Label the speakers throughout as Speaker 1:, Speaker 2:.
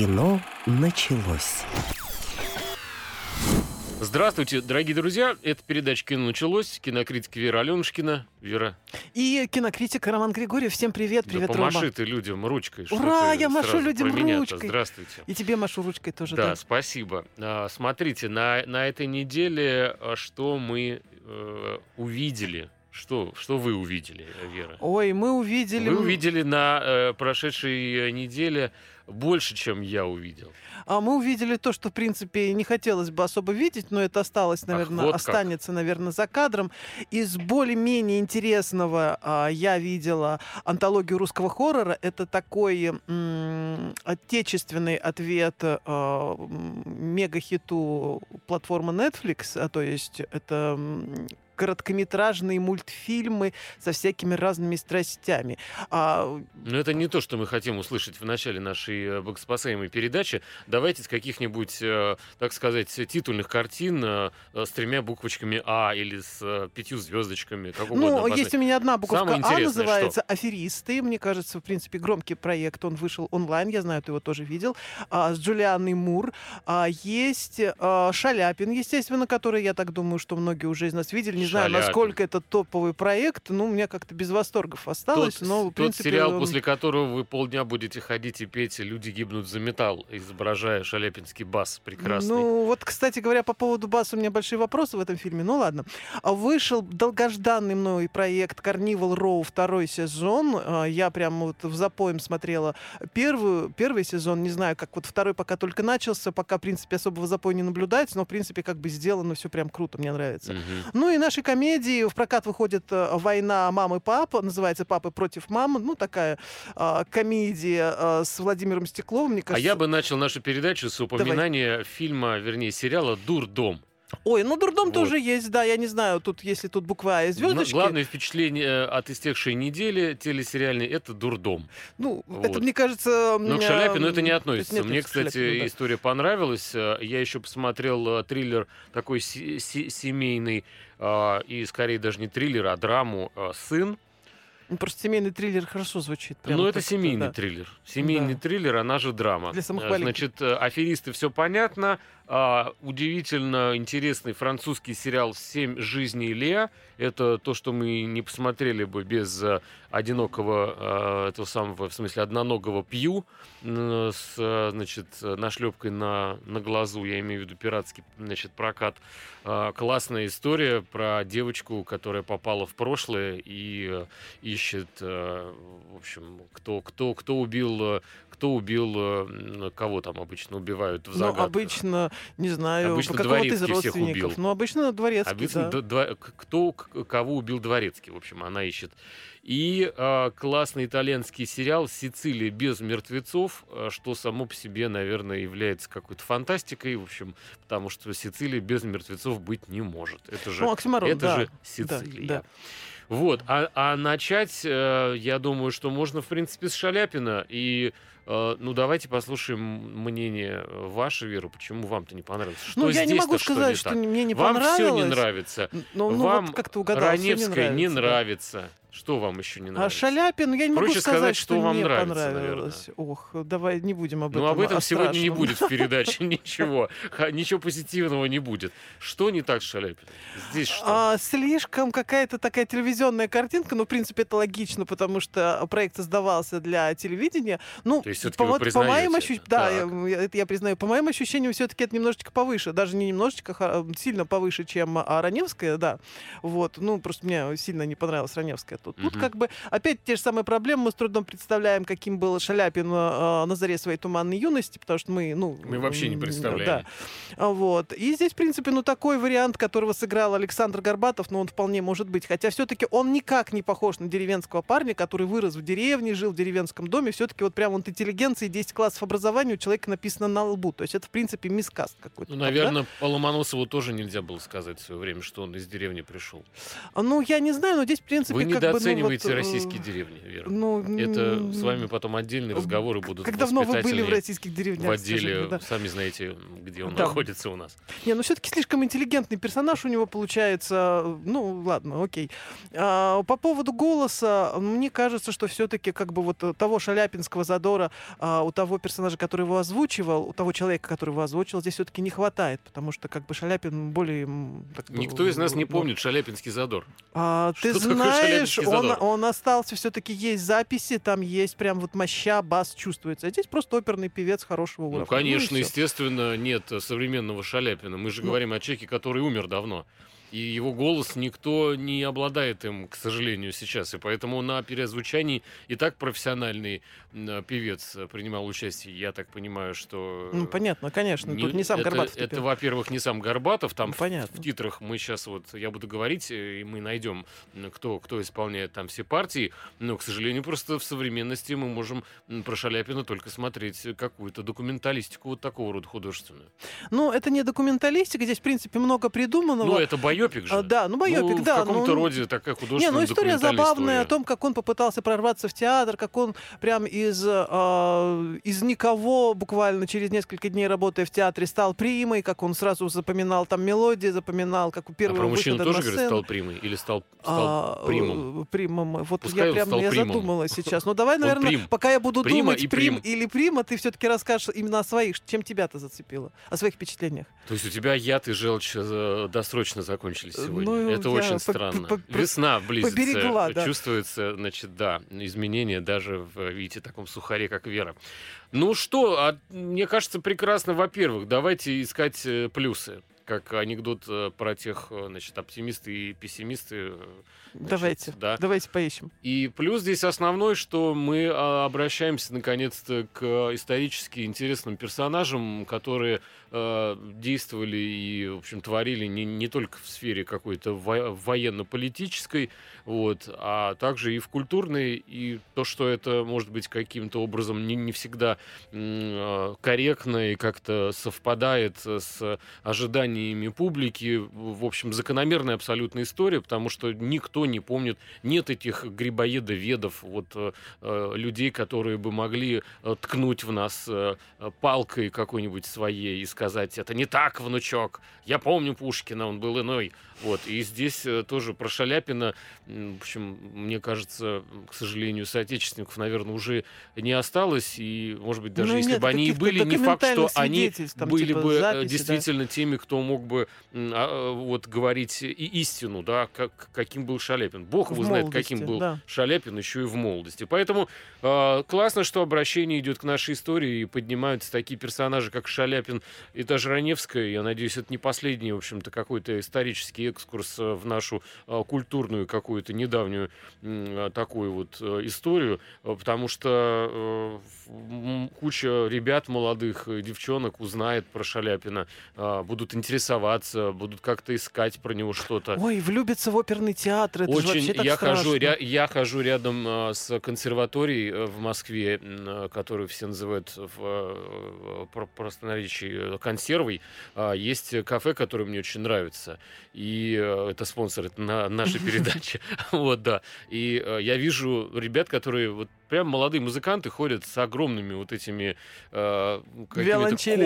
Speaker 1: Кино началось.
Speaker 2: Здравствуйте, дорогие друзья. Это передача «Кино началось». Кинокритик Вера Аленушкина. Вера.
Speaker 3: И кинокритик Роман Григорьев. Всем привет, привет,
Speaker 2: да помаши
Speaker 3: Рома.
Speaker 2: ты людям ручкой.
Speaker 3: Ура, я машу людям ручкой.
Speaker 2: Здравствуйте.
Speaker 3: И тебе машу ручкой тоже,
Speaker 2: Да,
Speaker 3: да.
Speaker 2: спасибо. А, Смотрите, на, на этой неделе а, что мы э, увидели? Что, что вы увидели, Вера?
Speaker 3: Ой, мы увидели...
Speaker 2: Вы увидели на э, прошедшей э, неделе больше, чем я увидел.
Speaker 3: А мы увидели то, что, в принципе, не хотелось бы особо видеть, но это осталось, наверное,
Speaker 2: вот как.
Speaker 3: останется, наверное, за кадром. Из более-менее интересного а, я видела антологию русского хоррора. Это такой м, отечественный ответ а, мегахиту платформы Netflix, а, то есть это короткометражные мультфильмы со всякими разными страстями. А,
Speaker 2: Но это не то, что мы хотим услышать в начале нашей э, богоспасаемой передачи. Давайте с каких-нибудь, э, так сказать, титульных картин э, с тремя буквочками А или с пятью звездочками. Как
Speaker 3: Ну, есть у меня одна буковка А, называется «Аферисты». Мне кажется, в принципе, громкий проект. Он вышел онлайн, я знаю, ты его тоже видел. а, с Джулианой Мур. А, есть а, Шаляпин, естественно, который, я так думаю, что многие уже из нас видели. Не знаю, насколько это топовый проект. Ну, у меня как-то без восторгов осталось.
Speaker 2: Тот,
Speaker 3: но, в
Speaker 2: тот
Speaker 3: принципе,
Speaker 2: сериал,
Speaker 3: он-
Speaker 2: после которого вы полдня будете ходить и петь «Люди гибнут за металл», изображая шаляпинский бас прекрасный.
Speaker 3: Ну, вот, кстати говоря, по поводу Баса у меня большие вопросы в этом фильме. Ну, ладно. А Вышел долгожданный мной проект Carnival Row второй сезон. А, Я прям вот в запоем смотрела первую, первый сезон. Не знаю, как вот второй пока только начался. Пока, в принципе, особого запоя не наблюдается. Но, в принципе, как бы сделано все прям круто. Мне нравится.
Speaker 2: Мгм.
Speaker 3: Ну и наши комедии. В прокат выходит э, «Война мамы и папы». Называется «Папы против мамы». Ну, такая а, комедия а, с Владимиром Стекловым. Мне
Speaker 2: А
Speaker 3: кажется,
Speaker 2: я бы начал нашу передачу с упоминания фильма, вернее, сериала «Дурдом».
Speaker 3: Ой, ну дурдом
Speaker 2: Вот.
Speaker 3: тоже есть, да, я не знаю, тут если тут буква А и звездочки.
Speaker 2: Гла- Главное впечатление э, от истекшей недели телесериальной — это «Дурдом».
Speaker 3: Ну,
Speaker 2: Вот.
Speaker 3: это, мне кажется...
Speaker 2: Но к Шаляпину это не
Speaker 3: то
Speaker 2: относится.
Speaker 3: нет,
Speaker 2: Мне, кстати,
Speaker 3: Шаляпину, да.
Speaker 2: история понравилась. Э, Я еще посмотрел э, триллер такой се- се- семейный, э, и скорее даже не триллер, а драму э, «Сын».
Speaker 3: Ну, Просто семейный триллер хорошо звучит.
Speaker 2: Ну, это семейный
Speaker 3: да.
Speaker 2: триллер. Семейный
Speaker 3: Да.
Speaker 2: триллер, она же драма.
Speaker 3: Для самых
Speaker 2: Э,
Speaker 3: маленьких.
Speaker 2: Значит, э, аферисты, все понятно. А, удивительно интересный французский сериал «Семь жизней Леа». Это то, что мы не посмотрели бы без э, одинокого, э, этого самого, в смысле, одноногого Пью э, с, э, значит, нашлепкой на, на глазу, я имею в виду пиратский, значит, прокат. А, Классная история про девочку, которая попала в прошлое и э, ищет, э, в общем, кто, кто, кто убил, кто убил, э, кого там обычно убивают в
Speaker 3: Ну,
Speaker 2: загадках.
Speaker 3: обычно, не знаю,
Speaker 2: Обычно
Speaker 3: какого-то из родственников.
Speaker 2: убил.
Speaker 3: Ну, обычно дворецкий,
Speaker 2: Обычно
Speaker 3: да.
Speaker 2: д- два- к- кто, кого убил Дворецкий, в общем, она ищет. И э, классный итальянский сериал «Сицилия без мертвецов», э, что само по себе, наверное, является какой-то фантастикой, в общем, потому что Сицилия без мертвецов быть не может. Это же,
Speaker 3: Ну, оксиморон,
Speaker 2: это
Speaker 3: да.
Speaker 2: же
Speaker 3: да,
Speaker 2: Сицилия.
Speaker 3: да.
Speaker 2: Вот, а, а начать, э, я думаю, что можно, в принципе, с Шаляпина. И, э, ну, давайте послушаем мнение ваше, Вера, почему вам-то не понравилось. Что
Speaker 3: Ну, я не могу
Speaker 2: что
Speaker 3: сказать,
Speaker 2: не
Speaker 3: что мне не
Speaker 2: Вам все
Speaker 3: понравилось.
Speaker 2: не нравится.
Speaker 3: Ну, ну,
Speaker 2: Вам
Speaker 3: вот как ты угадал,
Speaker 2: Раневская не
Speaker 3: нравится, да.
Speaker 2: нравится. Что вам еще не
Speaker 3: А
Speaker 2: нравится?
Speaker 3: Шаляпин, я не могу
Speaker 2: Проще
Speaker 3: сказать,
Speaker 2: сказать,
Speaker 3: что,
Speaker 2: что вам
Speaker 3: мне
Speaker 2: нравится,
Speaker 3: понравилось. Ох, давай не будем об этом.
Speaker 2: ну, об этом сегодня не
Speaker 3: страшном.
Speaker 2: будет в передаче ничего. Ничего позитивного не будет. Что не так с Шаляпиным? Здесь что?
Speaker 3: А, слишком какая-то такая телевизионная картинка, ну, в принципе, это логично, потому что проект создавался для телевидения. Ну,
Speaker 2: То есть
Speaker 3: по,
Speaker 2: вы
Speaker 3: по моим ощущениям, да, я, я- признаю, по моим ощущениям, все-таки это немножечко повыше, даже не немножечко, сильно повыше, чем а, Раневская, да. Вот, ну, просто мне сильно не понравилась Раневская тут. Тут
Speaker 2: Мгм.
Speaker 3: как бы опять те же самые проблемы, мы с трудом представляем, каким был Шаляпин а, на заре своей туманной юности, потому что мы, ну...
Speaker 2: Мы вообще не представляем.
Speaker 3: Да. Вот. И здесь, в принципе, ну такой вариант, которого сыграл Александр Горбатов, ну он вполне может быть. Хотя все-таки он никак не похож на деревенского парня, который вырос в деревне, жил в деревенском доме. Все-таки вот прям вот интеллигенция и 10 классов образования у человека написано на лбу. То есть это, в принципе, мискаст какой-то.
Speaker 2: Ну,
Speaker 3: там, да?
Speaker 2: наверное, по Ломоносову тоже нельзя было сказать в свое время, что он из деревни пришел.
Speaker 3: Ну, я не знаю, но здесь, в принципе,
Speaker 2: Вы
Speaker 3: как бы
Speaker 2: недооцениваете
Speaker 3: ну, вот, э,
Speaker 2: российские деревни, Вера.
Speaker 3: Ну,
Speaker 2: Это с вами потом отдельные разговоры будут
Speaker 3: Как давно вы были в российских деревнях?
Speaker 2: в отделе,
Speaker 3: да.
Speaker 2: сами знаете, где он
Speaker 3: Да.
Speaker 2: находится у нас.
Speaker 3: Не, ну все-таки слишком интеллигентный персонаж у него получается. Ну, ладно, окей. А, по поводу голоса, мне кажется, что все-таки как бы вот э, того шаляпинского задора а, у того персонажа, который его озвучивал, у того человека, который его озвучивал, здесь все-таки не хватает, потому что как бы Шаляпин более... так
Speaker 2: Никто из нас не
Speaker 3: ну,
Speaker 2: помнит шаляпинский задор.
Speaker 3: А, ты знаешь, он, он остался, все-таки есть записи, там есть прям вот моща, бас чувствуется. А здесь просто оперный певец хорошего уровня.
Speaker 2: Ну, конечно,
Speaker 3: и всё.
Speaker 2: естественно, нет э, современного Шаляпина. Мы же
Speaker 3: Ну.
Speaker 2: говорим о человеке, который умер давно. И его голос никто не обладает им, к сожалению, сейчас. И поэтому на переозвучании и так профессиональный м, певец э, принимал участие. Я так понимаю, что...
Speaker 3: Ну, понятно, конечно. Тут не сам
Speaker 2: это,
Speaker 3: Горбатов.
Speaker 2: Это,
Speaker 3: пел.
Speaker 2: во-первых, не сам Горбатов. Там
Speaker 3: Ну,
Speaker 2: в-
Speaker 3: понятно.
Speaker 2: в титрах мы сейчас вот, я буду говорить, э, и мы найдем, кто, кто исполняет там все партии. Но, к сожалению, просто в современности мы можем про Шаляпина только смотреть какую-то документалистику вот такого рода художественную.
Speaker 3: Ну, это не документалистика, здесь, в принципе, много придуманного.
Speaker 2: Ну, это байопик же.
Speaker 3: А, да, ну, байопик,
Speaker 2: Ну,
Speaker 3: да.
Speaker 2: В каком-то
Speaker 3: ну,
Speaker 2: роде такая
Speaker 3: Не,
Speaker 2: художественная
Speaker 3: ну история забавная
Speaker 2: история.
Speaker 3: о том, как он попытался прорваться в театр, как он прям из, э, из никого, буквально через несколько дней работая в театре, стал примой, как он сразу запоминал там мелодии, запоминал, как у
Speaker 2: А
Speaker 3: первого
Speaker 2: про мужчину тоже,
Speaker 3: сцену.
Speaker 2: стал примой? Или стал, стал
Speaker 3: А,
Speaker 2: примом?
Speaker 3: э, примом. Вот
Speaker 2: Пускай
Speaker 3: я прям я задумалась сейчас. Ну давай, наверное, пока я буду
Speaker 2: Прима
Speaker 3: думать, прим. или прима, ты все-таки расскажешь именно о своих, чем тебя-то зацепило, о своих впечатлениях.
Speaker 2: То есть у тебя яд и желчь э, досрочно закончились
Speaker 3: Э,
Speaker 2: сегодня.
Speaker 3: ну,
Speaker 2: Это
Speaker 3: я
Speaker 2: очень
Speaker 3: по-
Speaker 2: странно.
Speaker 3: по- по-
Speaker 2: Весна близится.
Speaker 3: поберегла, да.
Speaker 2: Чувствуется, значит, да, изменения даже в, видите, таком сухаре, как Вера. Ну что, а, мне кажется, прекрасно, во-первых, давайте искать э, плюсы. Как анекдот э, про тех, значит, оптимисты и пессимисты. значит,
Speaker 3: Давайте,
Speaker 2: Да.
Speaker 3: давайте поищем.
Speaker 2: И плюс здесь основной, что мы а, обращаемся наконец-то к исторически интересным персонажам, которые э, действовали и, в общем, творили не, не только в сфере какой-то во- военно-политической, вот, а также и в культурной, и то, что это может быть каким-то образом не, не всегда э, корректно и как-то совпадает с ожиданиями публики. В общем, закономерная абсолютная история, потому что никто не помнит, нет этих грибоедов-ведов, вот э, э, людей, которые бы могли э, ткнуть в нас э, палкой какой-нибудь своей и сказать, это не так, внучок, я помню Пушкина, он был иной. Вот, и здесь э, тоже про Шаляпина, в общем, мне кажется, к сожалению, соотечественников, наверное, уже не осталось, и, может быть, даже
Speaker 3: Ну,
Speaker 2: если
Speaker 3: нет
Speaker 2: бы они и были, не факт, что они
Speaker 3: там,
Speaker 2: были
Speaker 3: типа,
Speaker 2: бы э,
Speaker 3: записи, да.
Speaker 2: действительно теми, кто мог бы а, э, вот говорить и истину, да, как, каким был Шаляпин. Бог его знает, каким был
Speaker 3: да.
Speaker 2: Шаляпин еще и в молодости. Поэтому э, классно, что обращение идет к нашей истории и поднимаются такие персонажи, как Шаляпин и та же Раневская. Я надеюсь, это не последний, в общем-то, какой-то исторический экскурс э, в нашу э, культурную какую-то недавнюю э, такую вот историю, потому что куча ребят молодых, девчонок узнает про Шаляпина, будут интересоваться, будут как-то искать про него что-то.
Speaker 3: Ой, влюбится в оперный театр, это же
Speaker 2: Очень
Speaker 3: так
Speaker 2: я хожу,
Speaker 3: страшно.
Speaker 2: ря- я хожу рядом с консерваторией в Москве, которую все называют в про- простонаречии консервой. А, есть кафе, которое мне очень нравится, и э, это спонсор это на нашей передачи. Вот да. И э, я вижу ребят, которые вот прям молодые музыканты ходят с огромными вот этими э, какими-то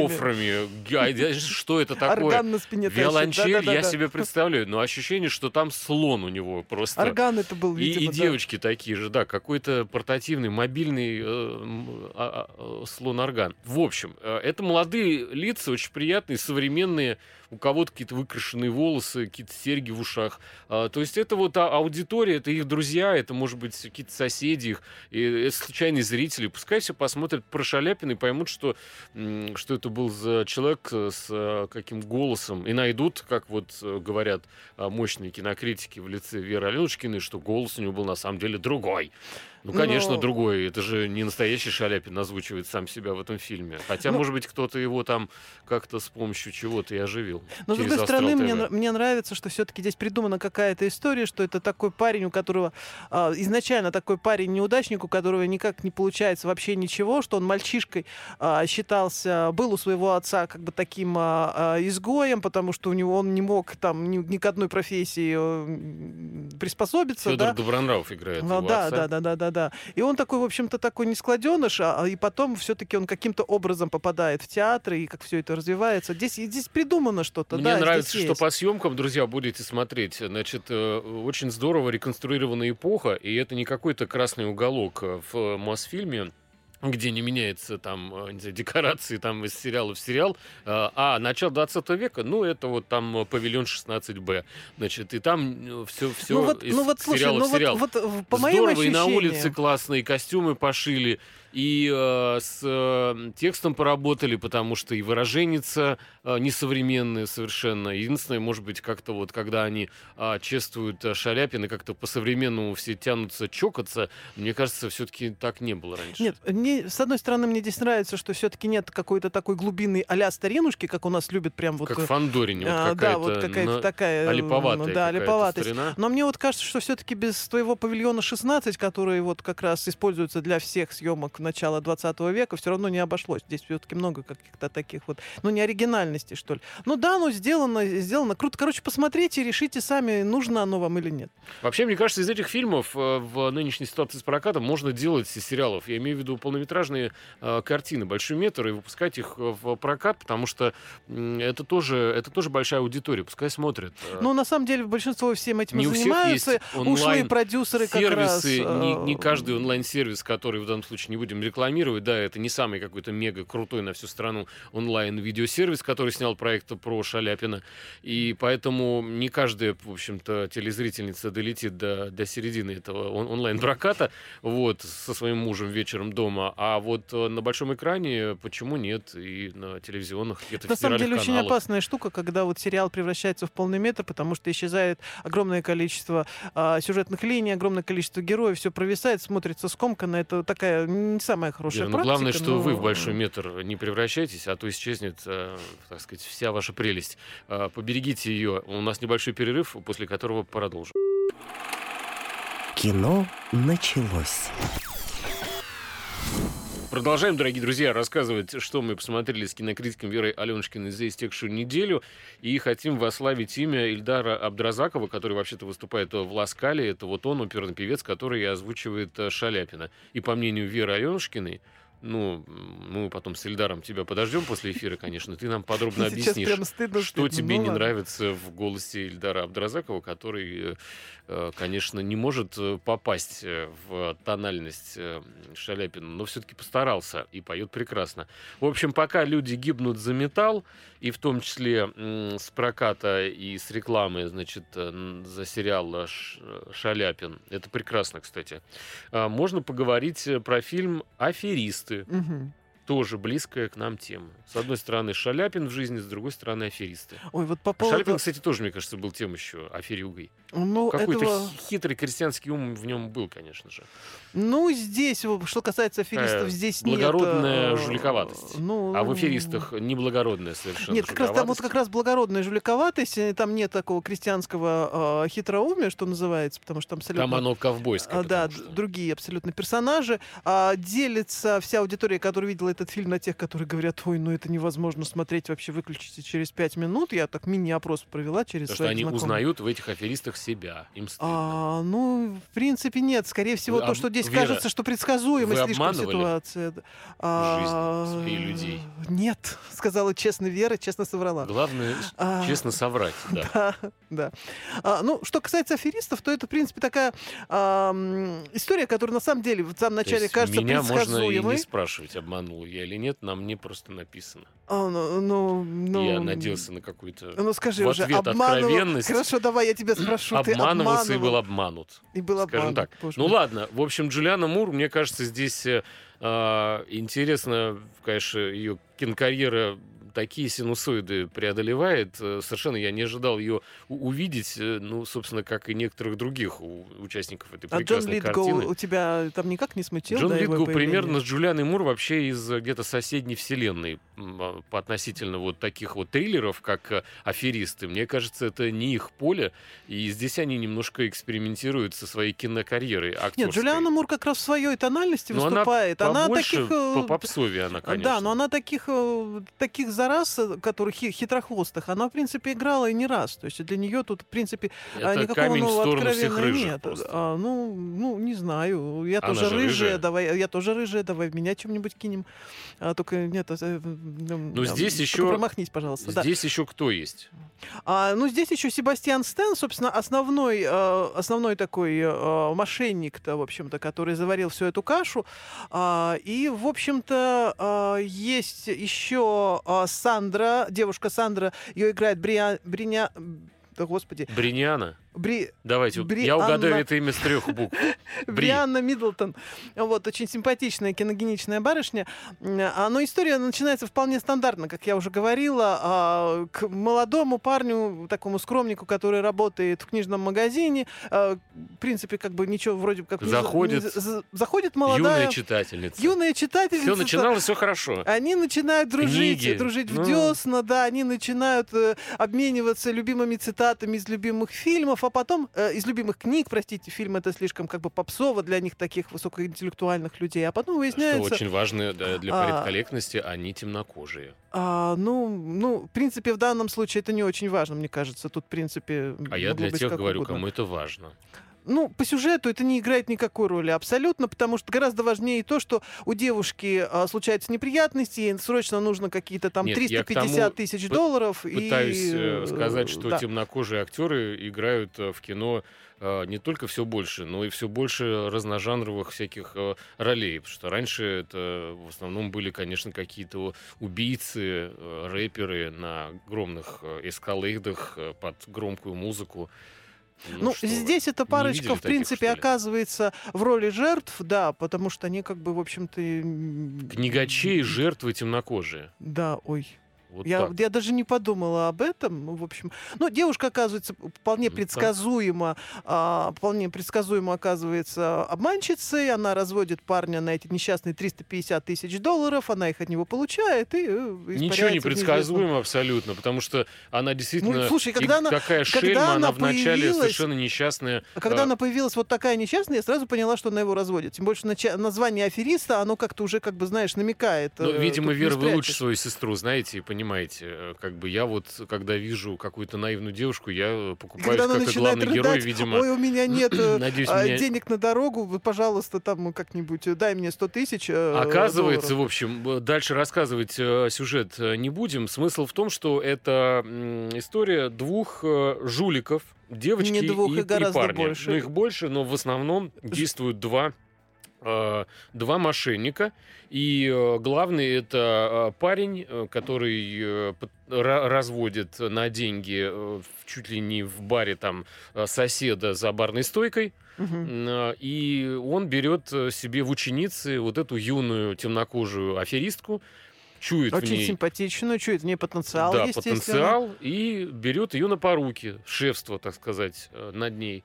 Speaker 2: кофрами. Я- Что это такое?
Speaker 3: Орган на спине.
Speaker 2: Виолончель, я себе представляю, но ощущение, что там слон у него просто.
Speaker 3: Орган это был,
Speaker 2: И,
Speaker 3: видимо,
Speaker 2: и девочки такие же, да, какой-то портативный, мобильный э, а- а, э, слон-орган. В общем, это молодые лица, очень приятные, современные, у кого-то какие-то выкрашенные волосы, какие-то серьги в ушах. А, то есть это вот а- аудитория, это их друзья, это, может быть, какие-то соседи их, и случайные зрители. Пускай все посмотрят про Шаляпина и поймут, что, что это был за человек э, с э, каким голосом, и найдут, как вот э, говорят а, мощные кинокритики в лице Веры Аленушкиной, что голос у него был на самом деле другой. Ну, конечно,
Speaker 3: Но-
Speaker 2: другой. Это же не настоящий Шаляпин озвучивает сам себя в этом фильме. Хотя,
Speaker 3: Ну-
Speaker 2: может быть, кто-то его там как-то с помощью чего-то и оживил.
Speaker 3: Но, с другой стороны, мне, мне нравится, что все-таки здесь придумана какая-то история, что это такой парень, у которого а, изначально такой парень-неудачник, у которого никак не получается вообще ничего, что он мальчишкой а, считался, был у своего отца как бы таким а, изгоем, потому что у него он не мог там ни, ни к одной профессии э, приспособиться.
Speaker 2: Федор
Speaker 3: да?
Speaker 2: Добронравов играет
Speaker 3: Ну, да,
Speaker 2: отца.
Speaker 3: да, да, да, да, да. И он такой, в общем-то, такой нескладеныш, а, и потом все-таки он каким-то образом попадает в театр, и как все это развивается. Здесь, здесь придумано что-то.
Speaker 2: Мне
Speaker 3: да,
Speaker 2: нравится, что по съемкам, друзья, будете смотреть. Значит, э, очень здорово реконструирована эпоха, и это не какой-то красный уголок э, в Мосфильме где не меняется там, э, не знаю, декорации там из сериала в сериал, а начало 20 века, ну, это вот там павильон 16Б, значит, и там все, все
Speaker 3: ну вот,
Speaker 2: из
Speaker 3: ну вот слушай,
Speaker 2: сериала
Speaker 3: ну
Speaker 2: в сериал.
Speaker 3: вот, вот по моим
Speaker 2: Здорово, и
Speaker 3: ощущениям...
Speaker 2: на улице классные костюмы пошили, и э, с э, текстом поработали, потому что и выраженница э, несовременная совершенно. Единственное, может быть, как-то вот, когда они э, чествуют э, Шаляпина, как-то по-современному все тянутся чокаться, мне кажется, все-таки так не было раньше.
Speaker 3: Нет, мне, с одной стороны, мне здесь нравится, что все-таки нет какой-то такой глубины а-ля старинушки, как у нас любят прям вот...
Speaker 2: как
Speaker 3: э, а,
Speaker 2: вот
Speaker 3: да,
Speaker 2: какая-то,
Speaker 3: вот какая-то
Speaker 2: на-
Speaker 3: такая...
Speaker 2: олиповатая
Speaker 3: Да,
Speaker 2: какая-то
Speaker 3: олиповатость.
Speaker 2: старина.
Speaker 3: Но мне вот кажется, что все-таки без твоего павильона 16, который вот как раз используется для всех съемок начала 20 века, все равно не обошлось. Здесь все-таки много каких-то таких вот, ну, не оригинальностей, что ли. Ну да, ну сделано, сделано круто. Короче, посмотрите, решите сами, нужно оно вам или нет.
Speaker 2: Вообще, мне кажется, из этих фильмов э, в нынешней ситуации с прокатом можно делать из сериалов. Я имею в виду полнометражные э, картины, большой метр, и выпускать их э, в прокат, потому что это тоже, это тоже большая аудитория, пускай смотрят.
Speaker 3: Ну, на самом деле, большинство всем этим
Speaker 2: не
Speaker 3: и занимаются. Ушлые продюсеры как раз...
Speaker 2: сервисы, не, не каждый онлайн-сервис, который в данном случае не будем рекламировать, да, это не самый какой-то мега крутой на всю страну онлайн-видеосервис, который снял проект про Шаляпина, и поэтому не каждая, в общем-то, телезрительница долетит до, до середины этого он- онлайн-проката, вот, со своим мужем вечером дома, а вот э, на большом экране почему нет, и на телевизионных каких-то
Speaker 3: На самом деле очень опасная штука, когда вот сериал превращается в полный метр, потому что исчезает огромное количество а, сюжетных линий, огромное количество героев, все провисает, смотрится скомканно. Это такая не самая хорошая
Speaker 2: Вера, ну,
Speaker 3: практика.
Speaker 2: главное, что
Speaker 3: но-
Speaker 2: вы в большой метр не превращайтесь, а то исчезнет, э, так сказать, вся ваша прелесть. Э, поберегите ее. У нас небольшой перерыв, после которого продолжим.
Speaker 1: Кино началось.
Speaker 2: Продолжаем, дорогие друзья, рассказывать, что мы посмотрели с кинокритиком Верой Аленушкиной за истекшую неделю. И хотим вославить имя Ильдара Абдразакова, который вообще-то выступает в Ласкале. Это вот он, оперный певец, который озвучивает э, Шаляпина. И по мнению Веры Аленушкиной, ну, мы потом с Ильдаром тебя подождем после эфира, конечно, ты нам подробно
Speaker 3: Сейчас
Speaker 2: объяснишь.
Speaker 3: прям стыдно,
Speaker 2: Что
Speaker 3: стыдно.
Speaker 2: тебе
Speaker 3: Ну
Speaker 2: не нравится в голосе Ильдара Абдразакова, который, э, э, конечно, не может э, попасть в тональность Шаляпина, но все-таки постарался и поет прекрасно. В общем, пока люди гибнут за металл, и в том числе с проката и с рекламы, значит, э, за сериал э, Шаляпин, это прекрасно, кстати, а, можно поговорить э, про фильм «Аферисты»,
Speaker 3: Мгм.
Speaker 2: Тоже близкая к нам тема. С одной стороны Шаляпин в жизни, с другой стороны аферисты.
Speaker 3: Ой, вот по поводу...
Speaker 2: Шаляпин, кстати, тоже, мне кажется, был тем еще аферюгой.
Speaker 3: Ну,
Speaker 2: Какой-то
Speaker 3: этого...
Speaker 2: хи- хитрый крестьянский ум в нем был, конечно же.
Speaker 3: Ну, здесь, что касается аферистов,
Speaker 2: Э,
Speaker 3: здесь нет...
Speaker 2: благородная
Speaker 3: э,
Speaker 2: жуликоватость.
Speaker 3: Ну,
Speaker 2: А в аферистах неблагородная совершенно
Speaker 3: Нет, как раз там вот как раз благородная жуликоватость, э, там нет такого крестьянского э, хитроумия, что называется, потому что там абсолютно...
Speaker 2: Там оно ковбойское.
Speaker 3: А, да,
Speaker 2: что-
Speaker 3: другие абсолютно персонажи. А, делится вся аудитория, которая видела этот фильм, на тех, которые говорят, ой, ну это невозможно смотреть, вообще выключите через пять минут. Я так мини-опрос провела через
Speaker 2: Потому что они
Speaker 3: знакомых.
Speaker 2: узнают в этих аферистах себя. Им стыдно.
Speaker 3: А, ну, в принципе, нет. Скорее всего,
Speaker 2: Вы
Speaker 3: то, что здесь
Speaker 2: Вера,
Speaker 3: кажется, что предсказуемой
Speaker 2: вы
Speaker 3: слишком ситуация. А,
Speaker 2: своих людей?
Speaker 3: Нет, сказала честно Вера, честно соврала.
Speaker 2: Главное,
Speaker 3: А,
Speaker 2: честно соврать. Да.
Speaker 3: Да, да. А, ну, что касается аферистов, то это, в принципе, такая а, история, которая на самом деле в самом
Speaker 2: То
Speaker 3: начале
Speaker 2: есть
Speaker 3: кажется
Speaker 2: меня можно и не спрашивать, обманул я или нет, на мне просто написано.
Speaker 3: А, ну, ну, ну,
Speaker 2: Я надеялся на какую-то...
Speaker 3: Ну скажи
Speaker 2: в
Speaker 3: уже,
Speaker 2: ответ
Speaker 3: обманывал.
Speaker 2: откровенность.
Speaker 3: Хорошо, давай я тебя спрошу. ты
Speaker 2: Обманывался и был
Speaker 3: обманывал.
Speaker 2: обманут.
Speaker 3: И был
Speaker 2: скажем
Speaker 3: обманут,
Speaker 2: так.
Speaker 3: боже
Speaker 2: Ну
Speaker 3: мой.
Speaker 2: ладно, в общем, Джулиана Мур, мне кажется, здесь э, интересно, конечно, ее кинокарьера такие синусоиды преодолевает. Э, совершенно я не ожидал ее увидеть, э, ну, собственно, как и некоторых других участников этой
Speaker 3: а
Speaker 2: прекрасной
Speaker 3: Джон Литгоу
Speaker 2: картины.
Speaker 3: у тебя там никак не смутил?
Speaker 2: Джон
Speaker 3: да,
Speaker 2: Литгоу примерно с Джулианой Мур вообще из где-то соседней вселенной а, по относительно вот таких вот триллеров, как «Аферисты». Мне кажется, это не их поле, и здесь они немножко экспериментируют со своей кинокарьерой актерской.
Speaker 3: Нет, Джулиана Мур как раз в своей тональности
Speaker 2: но
Speaker 3: выступает.
Speaker 2: Она,
Speaker 3: она
Speaker 2: таких... По
Speaker 3: э,
Speaker 2: попсове она, конечно.
Speaker 3: Да, но она таких, э, таких зараз, э, которых хитрохвостых, она, в принципе, играла и не раз. То есть для нее тут, в принципе,
Speaker 2: это
Speaker 3: никакого
Speaker 2: камень
Speaker 3: нового откровения нет.
Speaker 2: просто.
Speaker 3: А, ну, ну, не знаю. Я
Speaker 2: Она
Speaker 3: тоже
Speaker 2: же
Speaker 3: рыжая,
Speaker 2: рыжая.
Speaker 3: давай. Я тоже рыжая, давай меня чем-нибудь кинем. А, только нет.
Speaker 2: Ну, здесь еще...
Speaker 3: Промахнись, пожалуйста. да.
Speaker 2: Здесь еще кто есть?
Speaker 3: А, ну, здесь еще Себастьян Стен, собственно, основной, основной такой мошенник-то, в общем-то, который заварил всю эту кашу. А, и, в общем-то, а, есть еще а, Сандра, девушка Сандра, ее играет Бриа, Бриня... Да, господи.
Speaker 2: Бриняна?
Speaker 3: Бри...
Speaker 2: Давайте,
Speaker 3: Бри...
Speaker 2: я угадаю
Speaker 3: Анна-
Speaker 2: это имя с трех букв. Бри.
Speaker 3: Брианна Миддлтон. Вот, очень симпатичная, киногеничная барышня. А, Но история начинается вполне стандартно, как я уже говорила. а, К молодому парню, такому скромнику, который работает в книжном магазине, а, в принципе, как бы ничего вроде как...
Speaker 2: Заходит
Speaker 3: Заходит молодая...
Speaker 2: Юная читательница.
Speaker 3: Юная читательница.
Speaker 2: Все начиналось, все хорошо.
Speaker 3: Они начинают дружить,
Speaker 2: Книги.
Speaker 3: дружить в
Speaker 2: Ну.
Speaker 3: десна, да, они начинают э, обмениваться любимыми цитатами из любимых фильмов, а потом э, из любимых книг, простите, фильм это слишком как бы попсово для них таких высокоинтеллектуальных людей, а потом
Speaker 2: Что
Speaker 3: выясняется,
Speaker 2: очень важно да, для
Speaker 3: А.
Speaker 2: политкорректности, они темнокожие.
Speaker 3: а, ну, ну, в принципе, в данном случае это не очень важно, мне кажется, тут в принципе.
Speaker 2: А я для тех говорю,
Speaker 3: угодно.
Speaker 2: кому это важно.
Speaker 3: Ну, по сюжету это не играет никакой роли абсолютно, потому что гораздо важнее то, что у девушки а, случаются неприятности, ей срочно нужно какие-то там
Speaker 2: Нет, я к
Speaker 3: 350
Speaker 2: тому
Speaker 3: тысяч долларов.
Speaker 2: Пытаюсь
Speaker 3: и,
Speaker 2: э, сказать, что
Speaker 3: да.
Speaker 2: темнокожие актеры играют э, в кино э, не только все больше, но и все больше разножанровых всяких ролей. Потому что раньше это в основном были, конечно, какие-то убийцы, рэперы на огромных эскалейдах под громкую музыку.
Speaker 3: Ну,
Speaker 2: вы,
Speaker 3: здесь эта
Speaker 2: не
Speaker 3: парочка, в
Speaker 2: таких,
Speaker 3: принципе,
Speaker 2: ли?
Speaker 3: оказывается в роли жертв, да, потому что они как бы, в общем-то... м,
Speaker 2: Книгачей, жертвы темнокожие.
Speaker 3: Да, ой.
Speaker 2: Вот
Speaker 3: Я,
Speaker 2: так.
Speaker 3: я даже не подумала об этом, ну, в общем. Ну, девушка, оказывается, вполне предсказуемо, а, вполне предсказуемо оказывается обманщицей. Она разводит парня на эти несчастные 350 тысяч долларов, она их от него получает и э,
Speaker 2: Ничего не предсказуемо абсолютно, потому что она действительно...
Speaker 3: Ну, слушай,
Speaker 2: и
Speaker 3: когда она-
Speaker 2: такая
Speaker 3: когда
Speaker 2: шельма, она
Speaker 3: она
Speaker 2: вначале совершенно несчастная.
Speaker 3: А когда
Speaker 2: э,
Speaker 3: она появилась вот такая несчастная, я сразу поняла, что она его разводит. Тем больше нача- название афериста, оно как-то уже, как бы, знаешь, намекает.
Speaker 2: Ну,
Speaker 3: э,
Speaker 2: видимо, Вера, вы лучше свою сестру знаете и понимаете. Э, Как бы я вот, когда вижу какую-то наивную девушку, я э,
Speaker 3: она
Speaker 2: как и
Speaker 3: начинает
Speaker 2: главный
Speaker 3: рыдать,
Speaker 2: герой, видимо.
Speaker 3: ой, у меня нет э,
Speaker 2: Надеюсь,
Speaker 3: а,
Speaker 2: меня...
Speaker 3: денег на дорогу, пожалуйста, там как-нибудь дай мне 100 тысяч
Speaker 2: Оказывается,
Speaker 3: долларов.
Speaker 2: в общем, дальше рассказывать сюжет не будем. Смысл в том, что это история двух жуликов, девочки
Speaker 3: Не двух,
Speaker 2: и,
Speaker 3: их гораздо
Speaker 2: парня.
Speaker 3: больше.
Speaker 2: Ну, их больше, но в основном действуют два два мошенника. И э, главный это э, парень, э, который э, разводит на деньги э, в- чуть ли не в баре там э, соседа за барной стойкой. М, И он берет э, себе в ученицы вот эту юную темнокожую аферистку, чует в
Speaker 3: Очень
Speaker 2: ней
Speaker 3: симпатичную, чует в ней потенциал,
Speaker 2: да, потенциал и берет ее на поруки, шефство, так сказать, э, над ней.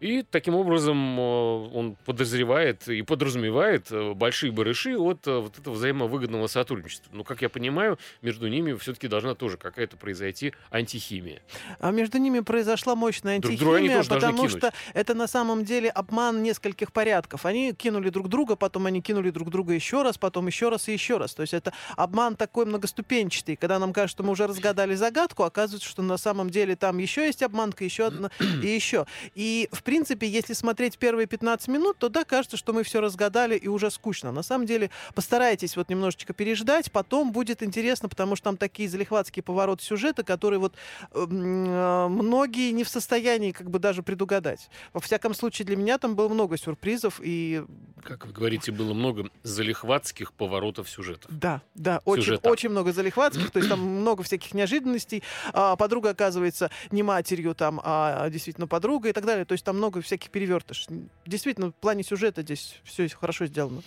Speaker 2: И таким образом э, он подозревает и подразумевает э, большие барыши от э, вот этого взаимовыгодного сотрудничества. Но, как я понимаю, между ними все-таки должна тоже какая-то произойти антихимия.
Speaker 3: А между ними произошла мощная
Speaker 2: Друг
Speaker 3: антихимия,
Speaker 2: должны
Speaker 3: потому что это на самом деле обман нескольких порядков. Они кинули друг друга, потом они кинули друг друга еще раз, потом еще раз и еще раз. То есть это обман такой многоступенчатый. Когда нам кажется, что мы уже разгадали загадку, оказывается, что на самом деле там еще есть обманка, еще одна и еще. И, в принципе, если смотреть первые 15 минут, то да, кажется, что мы все разгадали и уже скучно. На самом деле, постарайтесь вот немножечко переждать, потом будет интересно, потому что там такие залихватские повороты сюжета, которые вот м, э, многие не в состоянии как бы даже предугадать. Во всяком случае, для меня там было много сюрпризов, и
Speaker 2: Как вы говорите, было много залихватских поворотов сюжетов.
Speaker 3: да, да, очень,
Speaker 2: Сюжета.
Speaker 3: очень много залихватских, то есть там много всяких неожиданностей. А, подруга оказывается не матерью, там, а действительно подругой и так далее. То есть там там много всяких перевертыш. Действительно, в плане сюжета здесь все хорошо сделано.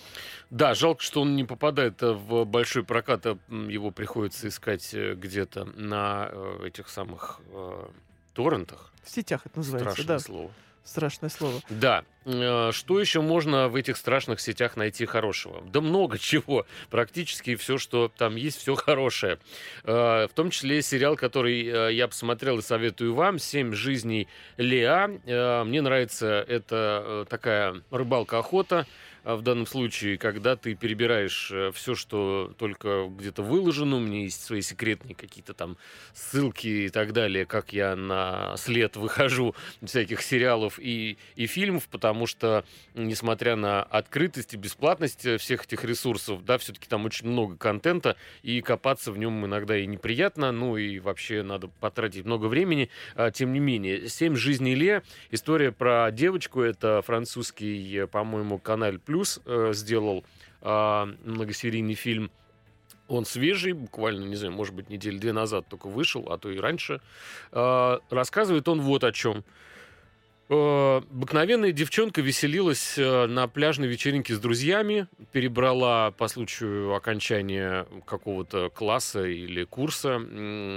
Speaker 2: Да, жалко, что он не попадает э, в большой прокат, а его приходится искать э, где-то на э, этих самых э, торрентах.
Speaker 3: В сетях это называется,
Speaker 2: Страшное
Speaker 3: да.
Speaker 2: слово.
Speaker 3: Страшное слово.
Speaker 2: Да. Э, Что еще можно в этих страшных сетях найти хорошего? Да много чего. Практически все, что там есть, все хорошее. Э, В том числе сериал, который э, я посмотрел и советую вам «Семь жизней Леа». Мне нравится это такая рыбалка-охота в данном случае, когда ты перебираешь все, что только где-то выложено, у меня есть свои секретные какие-то там ссылки и так далее, как я на след выхожу всяких сериалов и, и фильмов, потому что, несмотря на открытость и бесплатность э, всех этих ресурсов, да, все-таки там очень много контента, и копаться в нем иногда и неприятно, ну и вообще надо потратить много времени. А, Тем не менее, «Семь жизней Ле» — история про девочку, это французский, э, по-моему, канал Плюс э, сделал э, многосерийный фильм. Он свежий, буквально, не знаю, может быть, недели две назад только вышел, а то и раньше. Э, рассказывает он вот о чем. Э, Обыкновенная девчонка веселилась э, на пляжной вечеринке с друзьями, перебрала по случаю окончания какого-то класса или курса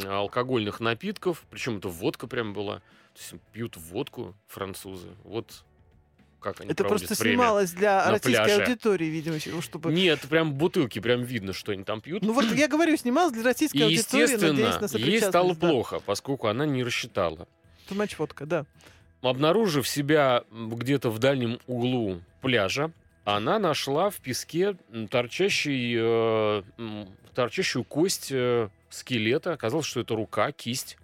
Speaker 2: алкогольных напитков, причем это водка прям была. То есть пьют водку французы. Вот как они
Speaker 3: Это просто снималось для российской
Speaker 2: пляже.
Speaker 3: аудитории, видимо, чтобы...
Speaker 2: Нет, прям бутылки, прям видно, что они там пьют.
Speaker 3: Ну вот я говорю, снималось для российской
Speaker 2: И,
Speaker 3: аудитории,
Speaker 2: естественно,
Speaker 3: на
Speaker 2: ей стало
Speaker 3: да.
Speaker 2: плохо, поскольку она не рассчитала.
Speaker 3: Тумач водка, да.
Speaker 2: Обнаружив себя где-то в дальнем углу пляжа, она нашла в песке торчащий, э, торчащую кость э, скелета. Оказалось, что это рука, кисть.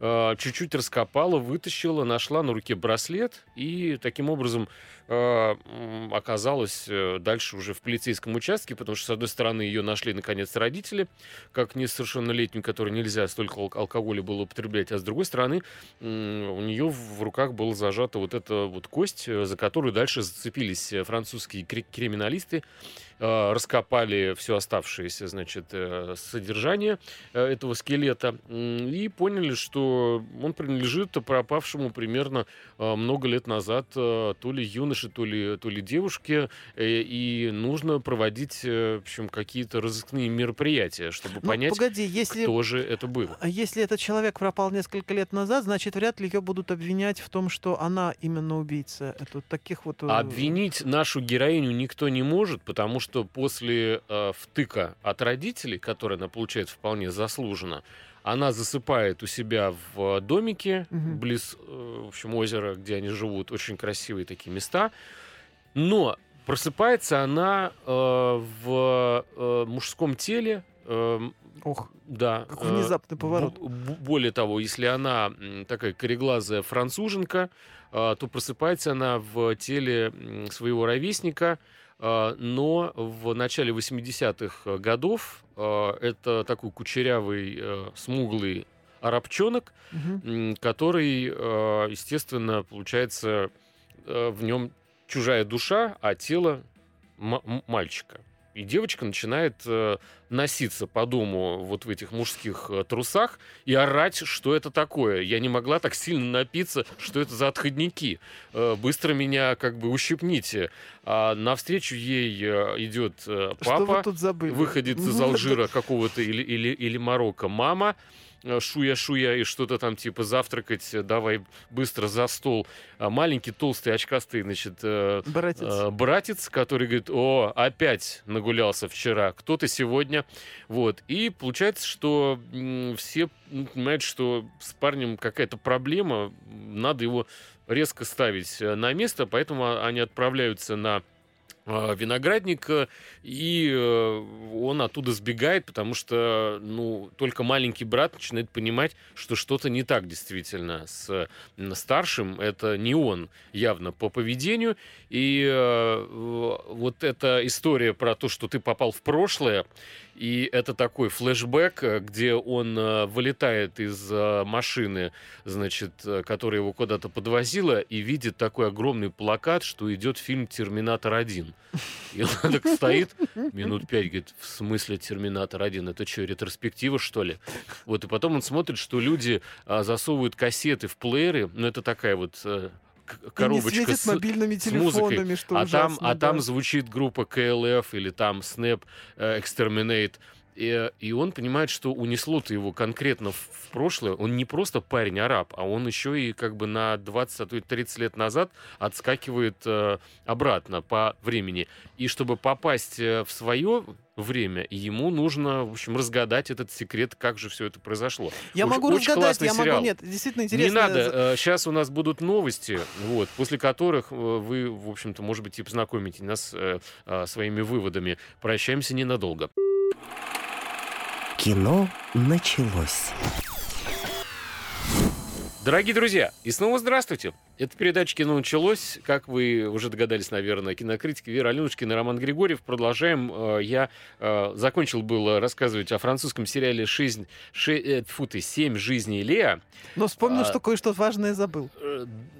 Speaker 2: Э, Чуть-чуть раскопала, вытащила, нашла на руке браслет и таким образом оказалась э, дальше уже в полицейском участке, потому что, с одной стороны, ее нашли, наконец, родители, как несовершеннолетнюю, которой нельзя столько ал- алкоголя было употреблять, а с другой стороны, у нее в руках была зажата вот эта вот кость, э, за которую дальше зацепились э, французские кри- криминалисты, э, раскопали все оставшееся, значит, содержание этого скелета и поняли, что он принадлежит пропавшему примерно э, много лет назад то ли юноше, то ли, то ли девушке, э, и нужно проводить, э, в общем, какие-то разыскные мероприятия, чтобы
Speaker 3: Ну,
Speaker 2: понять,
Speaker 3: погоди, если...
Speaker 2: кто же это был.
Speaker 3: А Если этот человек пропал несколько лет назад, значит, вряд ли ее будут обвинять в том, что она именно убийца. Это таких вот... э,
Speaker 2: Обвинить нашу героиню никто не может, потому что после э, втыка от родителей, который она получает вполне заслуженно, она засыпает у себя в домике
Speaker 3: Мгм.
Speaker 2: близ, э, в общем, озера, где они живут, очень красивые такие места. Но просыпается она э, в э, мужском теле. э,
Speaker 3: Ох,
Speaker 2: да.
Speaker 3: как
Speaker 2: э,
Speaker 3: внезапный поворот.
Speaker 2: Более того, если она такая кореглазая француженка, то просыпается она в теле своего ровесника, но в начале 80-х годов а, это такой кучерявый, э, смуглый арабчонок, м, который, э, естественно, получается, э, в нем чужая душа, а тело мальчика. И девочка начинает э, носиться по дому вот в этих мужских э, трусах и орать, что это такое. Я не могла так сильно напиться, что это за отходники. Э, быстро меня как бы ущипните. А навстречу ей идет э, папа, выходит из Алжира какого-то или, или, или Марокко. Мама, шуя-шуя и что-то там типа завтракать, э, давай быстро за стол. А маленький, толстый, очкастый, значит, э,
Speaker 3: Братец.
Speaker 2: э, братец, который говорит, о, опять нагулялся вчера, кто-то сегодня. Вот. И получается, что все м, понимают, что с парнем какая-то проблема, надо его резко ставить э, на место, поэтому они отправляются на э, виноградник, э, и э, он оттуда сбегает, потому что, ну, только маленький брат начинает понимать, что что-то не так действительно с старшим, это не он явно по поведению, и э, вот эта история про то, что ты попал в прошлое, и это такой флешбэк, э, где он э, вылетает из э, машины, значит, которая его куда-то подвозила, и видит такой огромный плакат, что идет фильм «Терминатор 1». И он так стоит минут пять, говорит, в смысле «Терминатор 1»? Это что, ретроспектива, что ли? Вот, и потом он смотрит, что люди а, засовывают кассеты в плееры, ну, это такая вот коробочка с,
Speaker 3: мобильными
Speaker 2: с музыкой.
Speaker 3: телефонами, что
Speaker 2: а там, а там звучит группа KLF или там Snap э, Exterminate. И, и он понимает, что унесло-то его конкретно в, прошлое. Он не просто парень-араб, а он еще и как бы на 20, а то и 30 лет назад отскакивает э, обратно по времени. И чтобы попасть э, в свое время, ему нужно, в общем, разгадать этот секрет, как же все это произошло.
Speaker 3: Я
Speaker 2: Очень-
Speaker 3: могу разгадать, я
Speaker 2: сериал.
Speaker 3: могу... Нет, действительно интересно.
Speaker 2: Не надо. Сейчас у нас будут новости, вот, после которых э, вы, в общем-то, может быть, и познакомите нас э, э, своими выводами. Прощаемся ненадолго.
Speaker 1: Кино началось.
Speaker 2: Дорогие друзья, и снова здравствуйте. Это передача «Кино началось». Как вы уже догадались, наверное, кинокритики Вера Аленушкина и Роман Григорьев. Продолжаем. Э, Я э, закончил было рассказывать о французском сериале «Жизнь... Ше... э, ты, «Семь жизней Леа».
Speaker 3: Но вспомнил,
Speaker 2: а-
Speaker 3: что кое-что важное забыл.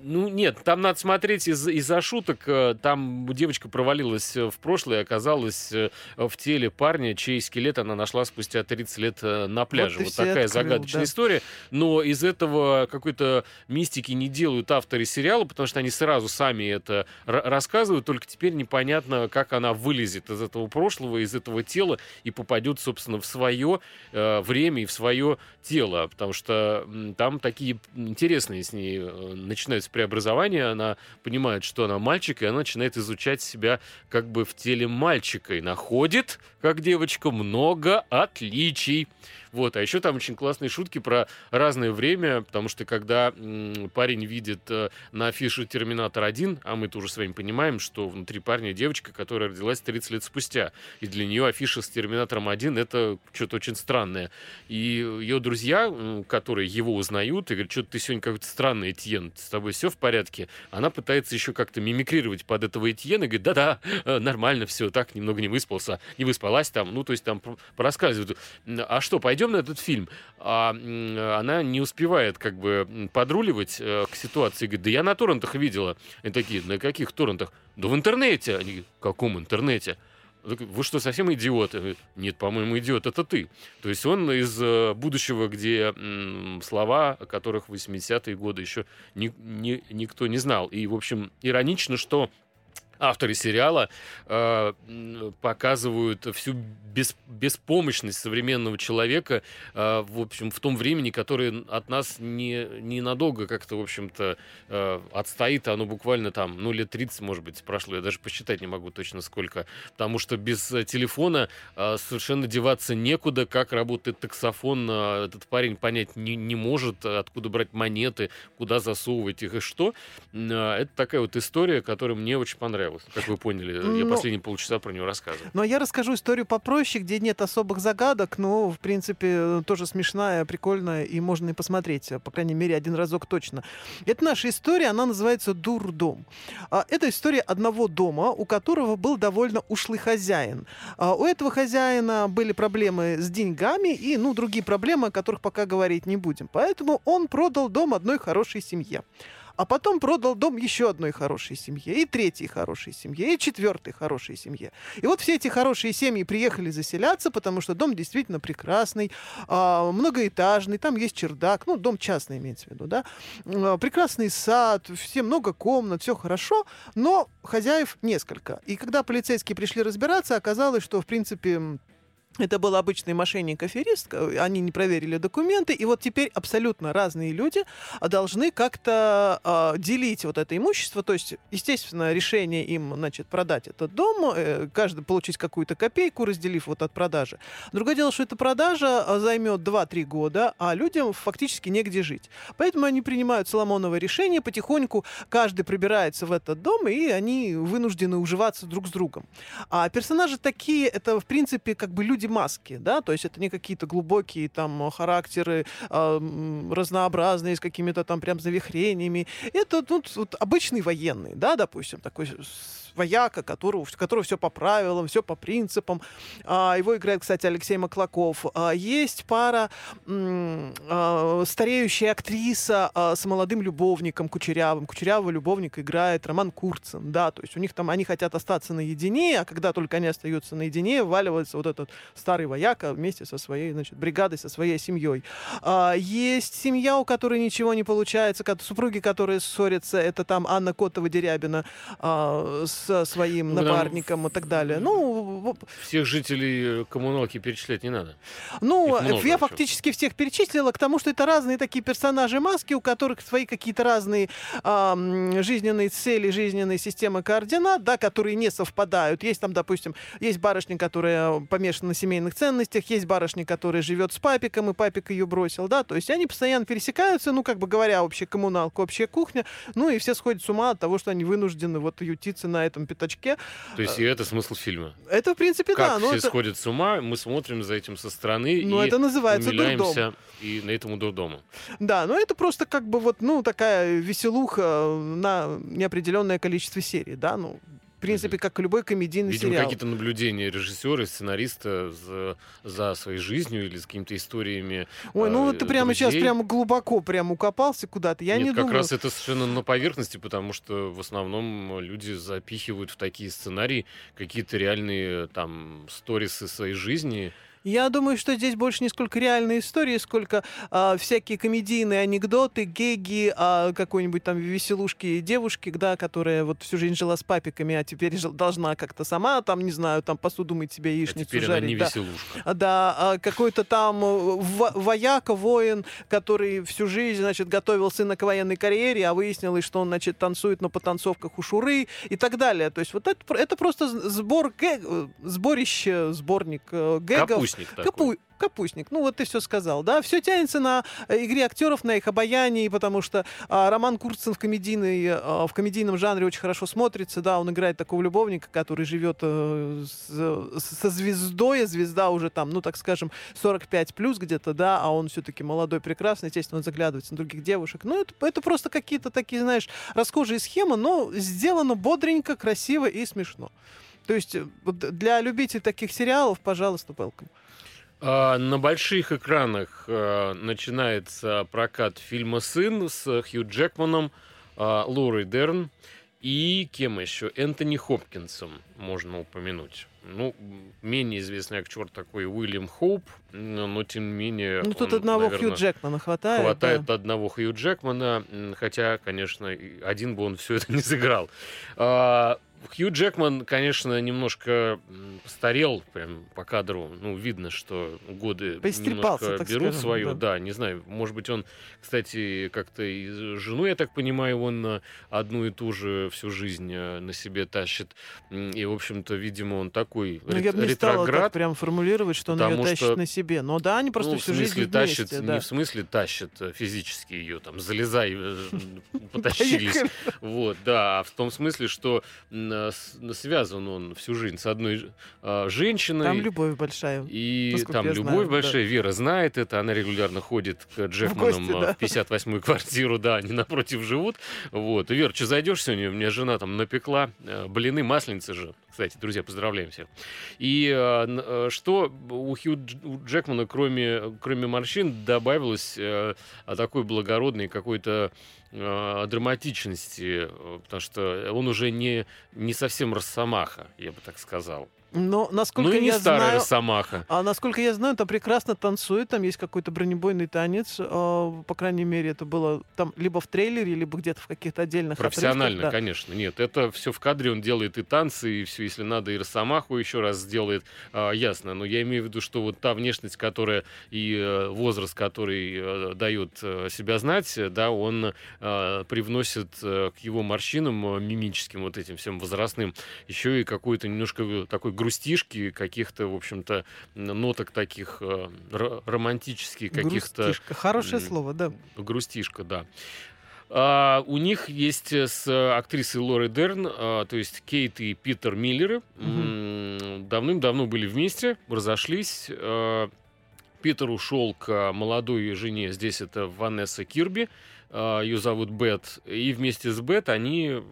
Speaker 2: Ну, нет, там надо смотреть из- из-за шуток. Там девочка провалилась в прошлое и оказалась в теле парня, чей скелет она нашла спустя 30 лет на пляже. Вот,
Speaker 3: все
Speaker 2: такая
Speaker 3: открыл,
Speaker 2: загадочная
Speaker 3: да.
Speaker 2: история. Но из этого какой-то мистики не делают авторы сериала, потому что они сразу сами это ра- рассказывают, только теперь непонятно, как она вылезет из этого прошлого, из этого тела и попадет, собственно, в свое э, время и в свое тело, потому что там такие интересные с ней э, начинаются преобразования, она понимает, что она мальчик, и она начинает изучать себя как бы в теле мальчика и находит, как девочка, много отличий. Вот, а еще там очень классные шутки про разное время, потому что когда м, парень видит э, на афише «Терминатор 1», а мы-то уже с вами понимаем, что внутри парня девочка, которая родилась 30 лет спустя, и для нее афиша с «Терминатором 1» — это что-то очень странное. И ее друзья, которые его узнают, и говорят, что ты сегодня какой-то странный, Этьен, с тобой все в порядке? Она пытается еще как-то мимикрировать под этого Этьена, и говорит, да-да, э, нормально все, так, немного не выспался, не выспалась там, ну, то есть там пр- порассказывают. А что, пойдем на этот фильм? А она не успевает как бы подруливать э, к ситуации, говорит, да я на торрентах видела. Они такие, на каких торрентах? Да в интернете. Они говорят, в каком интернете? Вы что, совсем говорю, Нет, по-моему, идиот это ты. То есть он из э, будущего, где слова, о которых в 80-е годы еще ни- ни- никто не знал. И, в общем, иронично, что авторы сериала э, показывают всю бес- беспомощность современного человека, э, в общем, в том времени, которое от нас не, ненадолго как-то, в общем-то, э, отстоит. Оно буквально там, ну, лет 30, может быть, прошло. Я даже посчитать не могу точно сколько. Потому что без э, телефона э, совершенно деваться некуда. Как работает таксофон, э, этот парень понять не, не может, откуда брать монеты, куда засовывать их и что. Э, Это такая вот история, которая мне очень понравилась. Как вы поняли, я
Speaker 3: Ну,
Speaker 2: последние полчаса про нее рассказывал.
Speaker 3: Но я расскажу историю попроще, где нет особых загадок, но, в принципе, тоже смешная, прикольная, и можно и посмотреть, по крайней мере, один разок точно. Это наша история, она называется «Дурдом». А, Это история одного дома, у которого был довольно ушлый хозяин. А, У этого хозяина были проблемы с деньгами и, ну, другие проблемы, о которых пока говорить не будем. Поэтому он продал дом одной хорошей семье. А потом продал дом еще одной хорошей семье, и третьей хорошей семье, и четвертой хорошей семье. И вот все эти хорошие семьи приехали заселяться, потому что дом действительно прекрасный, а, многоэтажный, там есть чердак, ну, дом частный имеется в виду, да, А, прекрасный сад, все много комнат, все хорошо, но хозяев несколько. И когда полицейские пришли разбираться, оказалось, что, в принципе, это был обычный мошенник-аферист, э, они не проверили документы, и вот теперь абсолютно разные люди должны как-то а, делить вот это имущество, то есть, естественно, решение им, значит, продать этот дом, э, каждый получить какую-то копейку, разделив вот от продажи. Другое дело, что эта продажа а, займет 2-3 года, а людям фактически негде жить. Поэтому они принимают Соломоново решение, потихоньку каждый прибирается в этот дом, и они вынуждены уживаться друг с другом. А персонажи такие, это, в принципе, как бы люди-маски, да, то есть это не какие-то глубокие там характеры м, разнообразные, с какими-то там прям завихрениями. Это ну, вот обычный военный, да, допустим, такой вояка, которого, которого все по правилам, все по принципам. А, его играет, кстати, Алексей Маклаков. А, есть пара а, стареющая актриса с молодым любовником Кучерявым. Кучерявого любовника играет Роман Курцин, да, то есть у них там, они хотят остаться наедине, а когда только они остаются наедине, валивается вот этот старый вояка вместе со своей, значит, бригадой, со своей семьей. Есть семья, у которой ничего не получается, супруги, которые ссорятся, это там Анна Котова-Дерябина а, со своим ну, напарником и так далее. Ну,
Speaker 2: всех жителей коммуналки перечислять не надо.
Speaker 3: Ну, я фактически всех перечислила, к тому, что это разные такие персонажи маски, у которых свои какие-то разные а, жизненные цели, жизненные системы координат, да, которые не совпадают. Есть там, допустим, есть барышня, которая помешана на семейных ценностях, есть барышня, которая живет с папиком, и папик ее бросил, да, то есть они постоянно пересекаются, ну, как бы говоря, общая коммуналка, общая кухня, ну, и все сходят с ума от того, что они вынуждены вот ютиться на этом пятачке.
Speaker 2: То есть и это смысл фильма?
Speaker 3: Это, в принципе,
Speaker 2: как
Speaker 3: да.
Speaker 2: все
Speaker 3: это...
Speaker 2: сходят с ума, мы смотрим за этим со стороны
Speaker 3: ну,
Speaker 2: и
Speaker 3: это называется
Speaker 2: умиляемся и на этому дурдому.
Speaker 3: Да, но это просто как бы вот, ну, такая веселуха на неопределенное количество серий, да, ну, в принципе, как и любой комедийный
Speaker 2: Видимо,
Speaker 3: сериал.
Speaker 2: какие-то наблюдения режиссера, сценариста за, за своей жизнью или с какими-то историями.
Speaker 3: Ой, ну вот ты прямо
Speaker 2: друзей.
Speaker 3: сейчас прямо глубоко прям укопался куда-то. Я
Speaker 2: Нет,
Speaker 3: не
Speaker 2: как
Speaker 3: думаю.
Speaker 2: раз это совершенно на поверхности, потому что в основном люди запихивают в такие сценарии какие-то реальные там сторисы своей жизни.
Speaker 3: Я думаю, что здесь больше не сколько реальные истории, сколько а, всякие комедийные анекдоты, геги, а, какой-нибудь там веселушки девушки, да, которая вот всю жизнь жила с папиками, а теперь жил, должна как-то сама, там, не знаю, там посуду мыть себе, яичницу
Speaker 2: а теперь
Speaker 3: жарить.
Speaker 2: Она не
Speaker 3: да.
Speaker 2: веселушка.
Speaker 3: Да, а, какой-то там э, во- вояка, воин, который всю жизнь, значит, готовил сына к военной карьере, а выяснилось, что он, значит, танцует на потанцовках у Шуры и так далее. То есть вот это, это просто сбор, гэг, сборище, сборник э, гэгов.
Speaker 2: Капустник такой.
Speaker 3: Капу... Капустник, ну вот ты все сказал, да, все тянется на э, игре актеров, на их обаянии, потому что а, Роман Курцин в, комедийной, а, в комедийном жанре очень хорошо смотрится, да, он играет такого любовника, который живет а, с, со звездой, а звезда уже там, ну так скажем, 45 плюс где-то, да, а он все-таки молодой, прекрасный, естественно, он заглядывается на других девушек, ну это, это просто какие-то такие, знаешь, расхожие схемы, но сделано бодренько, красиво и смешно. То есть для любителей таких сериалов, пожалуйста, welcome.
Speaker 2: А, на больших экранах а, начинается прокат фильма «Сын» с Хью Джекманом, а, Лорой Дерн и кем еще? Энтони Хопкинсом можно упомянуть. Ну, менее известный актер такой Уильям Хоуп, но, но тем не менее...
Speaker 3: Ну, тут
Speaker 2: он,
Speaker 3: одного
Speaker 2: наверное,
Speaker 3: Хью Джекмана хватает.
Speaker 2: Хватает
Speaker 3: да.
Speaker 2: одного Хью Джекмана, хотя, конечно, один бы он все это не сыграл. А, Хью Джекман, конечно, немножко постарел прям по кадру. Ну, видно, что годы немножко берут
Speaker 3: скажем,
Speaker 2: свое.
Speaker 3: Да.
Speaker 2: да, не знаю. Может быть, он, кстати, как-то и жену, я так понимаю, он одну и ту же всю жизнь на себе тащит. И, в общем-то, видимо, он такой
Speaker 3: ну,
Speaker 2: рет-
Speaker 3: я бы не
Speaker 2: ретроград.
Speaker 3: стала так прям формулировать, что он ее тащит
Speaker 2: что...
Speaker 3: на себе. Но да, они просто
Speaker 2: ну,
Speaker 3: всю жизнь
Speaker 2: тащит,
Speaker 3: вместе.
Speaker 2: не
Speaker 3: Да.
Speaker 2: в смысле тащит физически ее, там, залезай, потащились. Вот, да, а в том смысле, что связан он всю жизнь с одной э, женщиной.
Speaker 3: Там любовь большая.
Speaker 2: И там любовь знаю, большая. Да. Вера знает это. Она регулярно ходит к Джекманам в, гости, да. в 58-ю квартиру. Да, они напротив живут. Вот. И, Вер, что зайдешь сегодня? У меня жена там напекла э, блины, масленицы же. Кстати, друзья, поздравляем всех. И что у Хью Джекмана, кроме, кроме морщин, добавилось такой благородный какой-то э, драматичности, потому что он уже не, не совсем росомаха, я бы так сказал.
Speaker 3: Но насколько
Speaker 2: ну и не
Speaker 3: я
Speaker 2: старая
Speaker 3: знаю,
Speaker 2: Росомаха.
Speaker 3: А насколько я знаю, там прекрасно танцует, там есть какой-то бронебойный танец, э, по крайней мере, это было там либо в трейлере, либо где-то в каких-то отдельных
Speaker 2: Профессионально,
Speaker 3: да.
Speaker 2: конечно. Нет, это все в кадре, он делает и танцы, и все, если надо, и Росомаху еще раз сделает, э, ясно. Но я имею в виду, что вот та внешность, которая и э, возраст, который э, дает э, себя знать, да, он э, привносит э, к его морщинам э, мимическим вот этим всем возрастным еще и какой-то немножко такой грустишки, каких-то, в общем-то, ноток таких э, романтических, каких-то...
Speaker 3: Грустишка. Хорошее слово, да.
Speaker 2: Грустишка, да. А, у них есть с актрисой Лорой Дерн, а, то есть Кейт и Питер Миллеры, угу. давным-давно были вместе, разошлись. А, Питер ушел к молодой жене, здесь это Ванесса Кирби, ее зовут Бет, и вместе с Бет они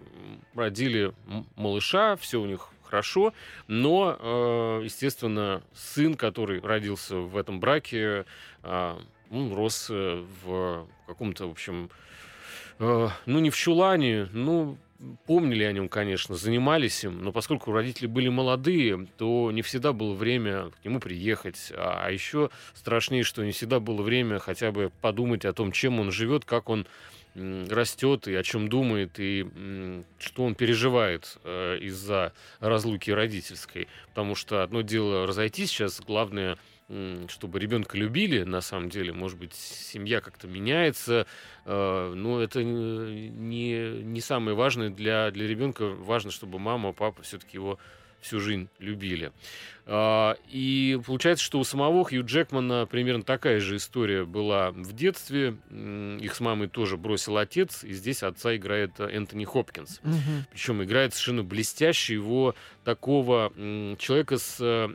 Speaker 2: родили малыша, все у них хорошо, но, э, естественно, сын, который родился в этом браке, а, он рос э, в каком-то, в общем, э, ну, не в чулане, ну, помнили о нем, конечно, занимались им, но поскольку родители были молодые, то не всегда было время к нему приехать. А, а еще страшнее, что не всегда было время хотя бы подумать о том, чем он живет, как он растет и о чем думает, и что он переживает э, из-за разлуки родительской. Потому что одно дело разойтись сейчас, главное чтобы ребенка любили, на самом деле, может быть, семья как-то меняется, э, но это не, не самое важное для, для ребенка. Важно, чтобы мама, папа все-таки его всю жизнь любили. А, и получается, что у самого Хью Джекмана примерно такая же история была в детстве. Их с мамой тоже бросил отец, и здесь отца играет Энтони Хопкинс. Угу. Причем играет совершенно блестяще его такого человека с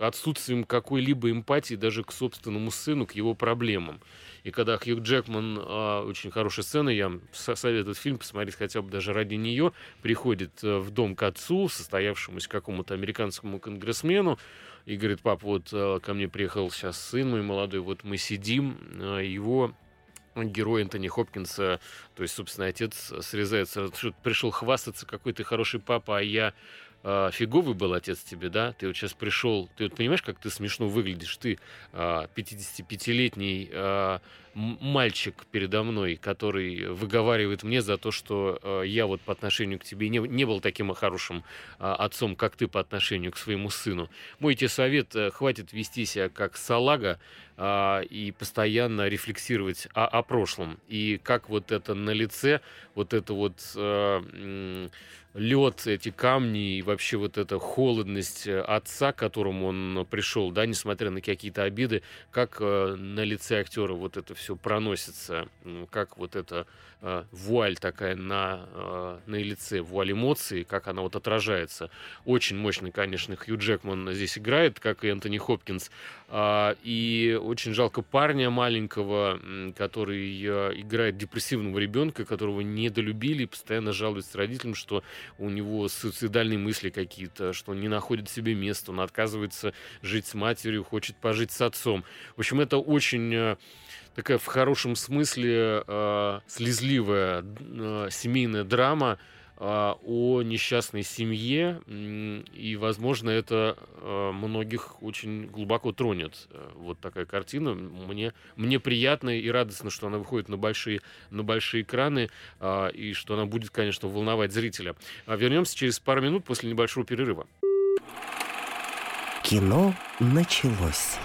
Speaker 2: отсутствием какой-либо эмпатии даже к собственному сыну, к его проблемам. И когда Хью Джекман, э, очень хорошая сцена, я советую этот фильм посмотреть хотя бы даже ради нее, приходит э, в дом к отцу, состоявшемуся какому-то американскому конгрессмену, и говорит, пап, вот э, ко мне приехал сейчас сын мой молодой, вот мы сидим, э, его герой Энтони Хопкинса, то есть, собственно, отец срезается, что пришел хвастаться, какой ты хороший папа, а я э, фиговый был отец тебе, да, ты вот сейчас пришел, ты вот понимаешь, как ты смешно выглядишь, ты э, 55-летний э, мальчик передо мной, который выговаривает мне за то, что э, я вот по отношению к тебе не, не был таким хорошим э, отцом, как ты по отношению к своему сыну. Мой тебе совет, э, хватит вести себя как салага э, и постоянно рефлексировать о, о прошлом. И как вот это на лице, вот это вот... Э, лед, эти камни и вообще вот эта холодность э, отца, к которому он пришел, да, несмотря на какие-то обиды, как э, на лице актера вот это все проносится, как вот эта э, вуаль такая на, э, на лице, вуаль эмоций, как она вот отражается. Очень мощный, конечно, Хью Джекман здесь играет, как и Энтони Хопкинс. Э, и очень жалко парня маленького, который э, играет депрессивного ребенка, которого недолюбили постоянно жалуется родителям, что у него суицидальные мысли какие-то, что он не находит себе места, он отказывается жить с матерью, хочет пожить с отцом. В общем, это очень такая в хорошем смысле э, слезливая э, семейная драма, а, о несчастной семье, и, возможно, это а, многих очень глубоко тронет. Э, вот такая картина. Мне, мне приятно и радостно, что она выходит на большие, на большие экраны, а, и что она будет, конечно, волновать зрителя. Вернемся через пару минут после небольшого перерыва.
Speaker 1: Кино началось.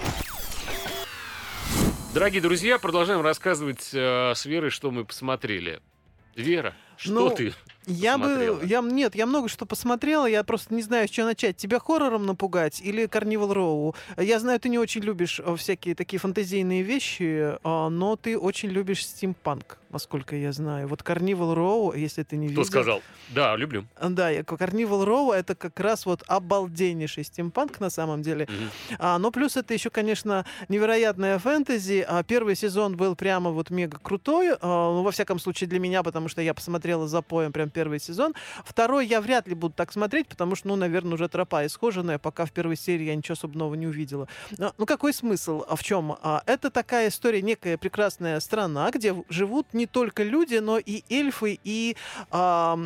Speaker 2: Дорогие друзья, продолжаем рассказывать э, с Верой, что мы посмотрели. Вера, что ну, ты
Speaker 3: я бы, я нет, я много что посмотрела, я просто не знаю, с чего начать. Тебя хоррором напугать или Карнивал Роу? Я знаю, ты не очень любишь э, всякие такие фантазийные вещи, а, но ты очень любишь стимпанк, насколько я знаю. Вот Карнивал Роу, если ты не видел...
Speaker 2: Кто сказал? Да, люблю.
Speaker 3: Да, Карнивал Роу это как раз вот обалденнейший стимпанк на самом деле. Mm-hmm. А, но плюс это еще, конечно, невероятная фэнтези. А, первый сезон был прямо вот мега крутой, а, ну, во всяком случае для меня, потому что я посмотрела за поем прям первый сезон. Второй я вряд ли буду так смотреть, потому что, ну, наверное, уже тропа исхоженная, пока в первой серии я ничего особенного не увидела. Но, ну, какой смысл? А в чем? А, это такая история, некая прекрасная страна, где живут не только люди, но и эльфы, и... А,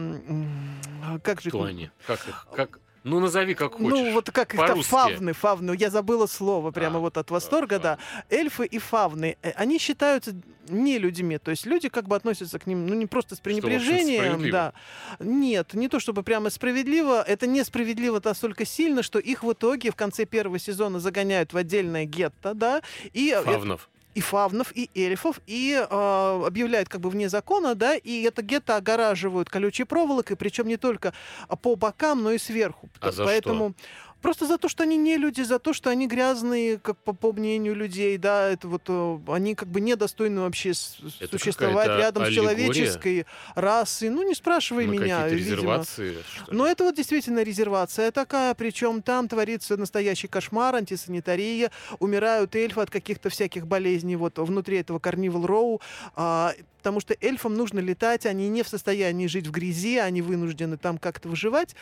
Speaker 3: как же...
Speaker 2: Кто они? Как их? Как... Ну, назови как ну,
Speaker 3: хочешь. Ну, вот как их фавны, фавны. Я забыла слово прямо а, вот от восторга, да. Эльфы и фавны, э, они считаются не людьми. То есть люди как бы относятся к ним, ну, не просто с пренебрежением. да. Нет, не то чтобы прямо справедливо. Это несправедливо настолько сильно, что их в итоге в конце первого сезона загоняют в отдельное гетто, да. И
Speaker 2: Фавнов
Speaker 3: и фавнов, и эльфов, и э, объявляют как бы вне закона, да, и это гетто огораживают колючей проволокой, причем не только по бокам, но и сверху.
Speaker 2: А за
Speaker 3: Поэтому
Speaker 2: что?
Speaker 3: Просто за то, что они не люди, за то, что они грязные, как по, по мнению людей, да, это вот э, они как бы недостойны вообще с-
Speaker 2: Это
Speaker 3: существовать рядом с
Speaker 2: аллегория?
Speaker 3: человеческой расой. Ну, не спрашивай
Speaker 2: На
Speaker 3: меня,
Speaker 2: какие-то
Speaker 3: видимо. Но это вот действительно резервация такая, причем там творится настоящий кошмар, антисанитария, умирают эльфы от каких-то всяких болезней вот внутри этого Карнивал Роу, а, потому что эльфам нужно летать, они не в состоянии жить в грязи, они вынуждены там как-то выживать.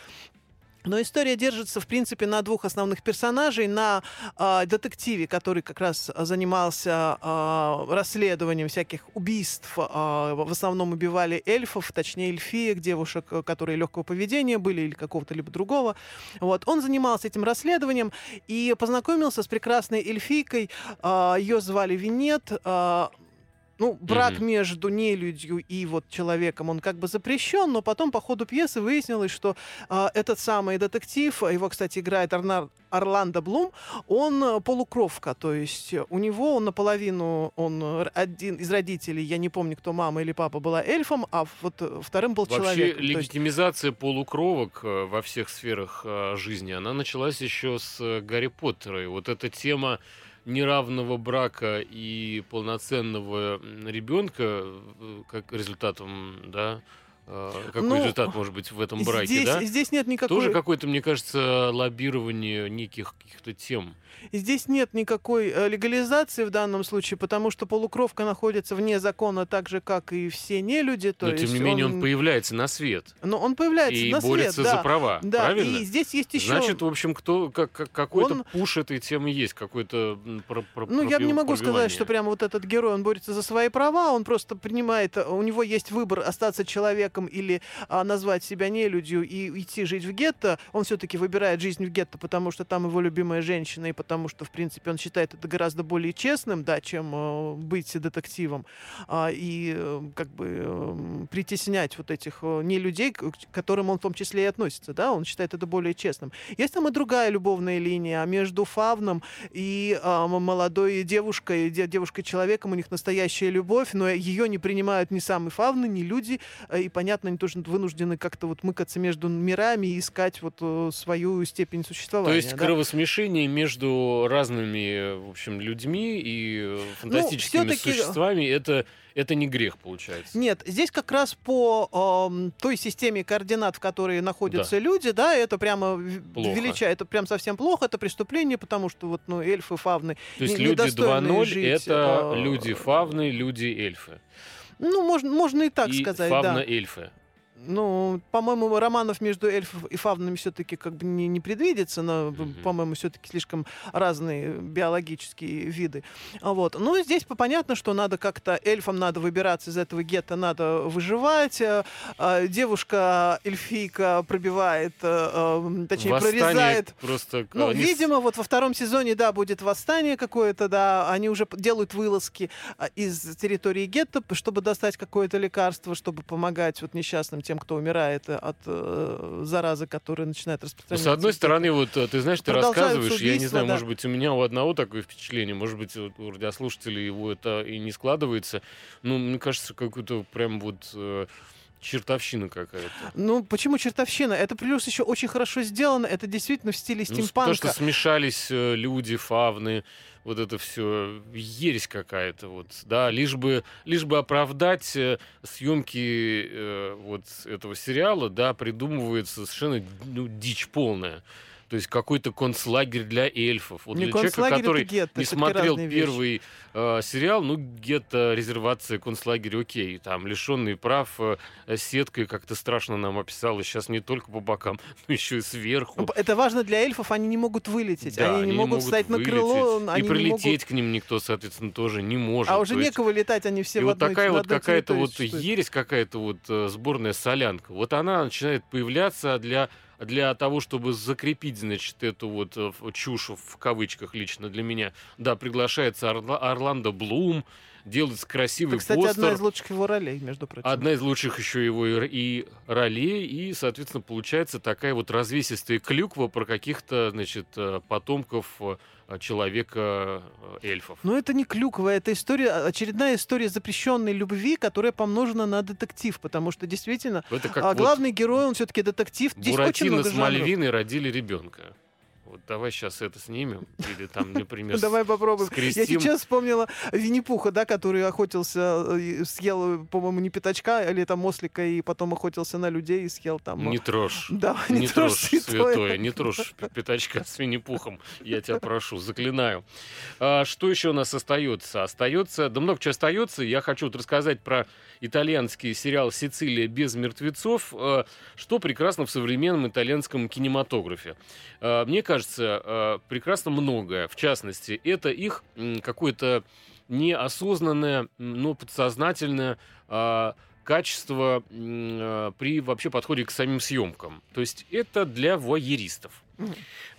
Speaker 3: Но история держится, в принципе, на двух основных персонажей. На а, детективе, который как раз занимался а, расследованием всяких убийств. а, в основном убивали эльфов, точнее эльфиек, девушек, э, которые легкого поведения были или какого-то либо другого. Вот. Он занимался этим расследованием и познакомился с прекрасной эльфийкой. А, ее звали Винет. А, ну, брак
Speaker 2: Мгм.
Speaker 3: между нелюдью и вот человеком, он как бы запрещен, но потом по ходу пьесы выяснилось, что а, этот самый детектив, его, кстати, играет Арнар- Орландо Блум, он э, полукровка, то есть э, у него он наполовину, он э, один из родителей, я не помню, кто мама или папа была эльфом, а вот э, вторым был
Speaker 2: Вообще
Speaker 3: человеком. То есть-
Speaker 2: легитимизация полукровок э, во всех сферах э, жизни, она началась еще с э, Гарри Поттера. И вот эта тема неравного брака и полноценного ребенка, э, как результатом, да, какой
Speaker 3: Ну,
Speaker 2: результат может быть в этом браке,
Speaker 3: здесь,
Speaker 2: да?
Speaker 3: здесь нет никакой...
Speaker 2: Тоже какое-то, мне кажется, лоббирование неких каких-то тем.
Speaker 3: И Здесь нет никакой э, легализации в данном случае, потому что полукровка находится вне закона так же, как и все нелюди. То
Speaker 2: Но
Speaker 3: есть
Speaker 2: тем не менее он появляется на свет
Speaker 3: Но он появляется
Speaker 2: и
Speaker 3: на свет,
Speaker 2: борется
Speaker 3: да.
Speaker 2: за права,
Speaker 3: Да,
Speaker 2: правильно?
Speaker 3: и здесь есть еще...
Speaker 2: Значит, в общем, кто, как, как- какой-то
Speaker 3: Он-
Speaker 2: пуш этой темы есть, какой-то про- про-
Speaker 3: Ну, я не могу сказать, что прямо вот этот герой, он борется за свои права, он просто принимает, э, у него есть выбор остаться человеком или а, назвать себя нелюдью и идти жить в гетто. Он все-таки выбирает жизнь в гетто, потому что там его любимая женщина, и потому что, в принципе, он считает это гораздо более честным, да, чем э, быть детективом. А, и э, как бы э, притеснять вот этих э, не к которым он в том числе и относится, да, он считает это более честным. Есть там и другая любовная линия между Фавном и а, м- молодой девушкой, де- девушкой-человеком, у них настоящая любовь, но ее не принимают ни сам Фавны, ни люди, э, и, понятно, они тоже вынуждены как-то вот мыкаться между мирами и искать вот э, свою степень существования.
Speaker 2: То есть
Speaker 3: да.
Speaker 2: кровосмешение между разными, в общем, людьми и э, фантастическими
Speaker 3: Ну,
Speaker 2: существами это, это не грех, получается.
Speaker 3: Нет, здесь как раз по ам, той системе координат, в которой находятся люди, да, это прямо
Speaker 2: Плохо.
Speaker 3: величает, это прям совсем плохо, это преступление, потому что вот, ну, эльфы, фавны,
Speaker 2: То есть
Speaker 3: не-
Speaker 2: люди
Speaker 3: недостойные
Speaker 2: 2.0
Speaker 3: жить,
Speaker 2: это
Speaker 3: а,
Speaker 2: люди фавны, люди эльфы.
Speaker 3: Ну, можно, можно и так
Speaker 2: и
Speaker 3: сказать, да.
Speaker 2: фавна-эльфы.
Speaker 3: Ну, по-моему, романов между эльфов и фавнами все-таки как бы не, не предвидится, но,
Speaker 2: Мгм.
Speaker 3: по-моему, все-таки слишком разные биологические виды. Вот. Ну, здесь по- понятно, что надо как-то эльфам надо выбираться из этого гетто, надо выживать. Э, а, Девушка эльфийка пробивает, э, э, точнее,
Speaker 2: Восстание
Speaker 3: прорезает
Speaker 2: просто...
Speaker 3: ну,
Speaker 2: они
Speaker 3: видимо, вот во втором сезоне, да, будет восстание какое-то, да, они уже делают вылазки из территории гетто, чтобы достать какое-то лекарство, чтобы помогать вот несчастным тем, кто умирает э, от э, заразы, которая начинает
Speaker 2: Ну,
Speaker 3: распространяться.
Speaker 2: с одной стороны, вот э, ты знаешь, ты рассказываешь, я не
Speaker 3: убийства,
Speaker 2: знаю,
Speaker 3: да.
Speaker 2: может быть, у меня у одного такое впечатление, может быть, у радиослушателей его это и не складывается. Ну, мне кажется, какой-то прям вот э, чертовщина какая-то.
Speaker 3: Ну, почему чертовщина? Это плюс еще очень хорошо сделано, это действительно в стиле
Speaker 2: Ну,
Speaker 3: стимпанка.
Speaker 2: то, что смешались э, люди, фавны, вот это все ересь какая-то, вот, да, лишь бы, лишь бы оправдать э, съемки э, вот этого сериала, да, придумывается совершенно ну, дичь полная. То есть какой-то концлагерь для эльфов. Вот
Speaker 3: Не
Speaker 2: для человека, который
Speaker 3: гетто,
Speaker 2: не смотрел первый э, сериал, ну, где-то резервация, концлагерь, окей. Там лишенный прав, э, сеткой как-то страшно нам описалось. Сейчас не только по бокам, но еще и сверху.
Speaker 3: Ну, Это важно для эльфов, они не могут вылететь,
Speaker 2: Да,
Speaker 3: они, не могут встать на крыло, они
Speaker 2: и
Speaker 3: не
Speaker 2: прилететь
Speaker 3: могут...
Speaker 2: к ним никто, соответственно, тоже не может.
Speaker 3: А уже
Speaker 2: есть-
Speaker 3: некого летать, они все
Speaker 2: и
Speaker 3: в
Speaker 2: вот
Speaker 3: одной
Speaker 2: такая вот какая-то вот ересь, какая-то вот э, сборная солянка. Вот она начинает появляться для для того, чтобы закрепить, значит, эту вот э, чушь в кавычках лично для меня. Да, приглашается Орла- Орландо Блум, делается красивый
Speaker 3: Это, кстати,
Speaker 2: постер.
Speaker 3: одна из лучших его ролей, между прочим.
Speaker 2: Одна из лучших еще его и, ролей, и, соответственно, получается такая вот развесистая клюква про каких-то, значит, э, потомков э, человека э, эльфов.
Speaker 3: Но это не клюква, это история, очередная история запрещенной любви, которая помножена на детектив, потому что действительно
Speaker 2: Это как
Speaker 3: а
Speaker 2: вот
Speaker 3: главный герой, он все-таки детектив. Здесь
Speaker 2: Буратино с. Мальвиной родили ребенка. Вот давай сейчас это снимем. Или там, например,
Speaker 3: Давай попробуем. Я сейчас вспомнила Винни-Пуха, да, который охотился, э, съел, по-моему, не пятачка, или там ослика, и потом охотился на людей и съел там...
Speaker 2: Не трожь.
Speaker 3: Да,
Speaker 2: Не, трожь,
Speaker 3: святое.
Speaker 2: не трожь пятачка с Винни-Пухом. Я тебя прошу, заклинаю. А, что еще у нас остается? Остается, да много чего остается. Я хочу вот рассказать про итальянский сериал «Сицилия без мертвецов», э, что прекрасно в современном итальянском кинематографе. Э, Мне кажется, э, прекрасно многое. В частности, это их какое-то неосознанное, но подсознательное а, качество э, при вообще подходе к самим съемкам. То есть это для.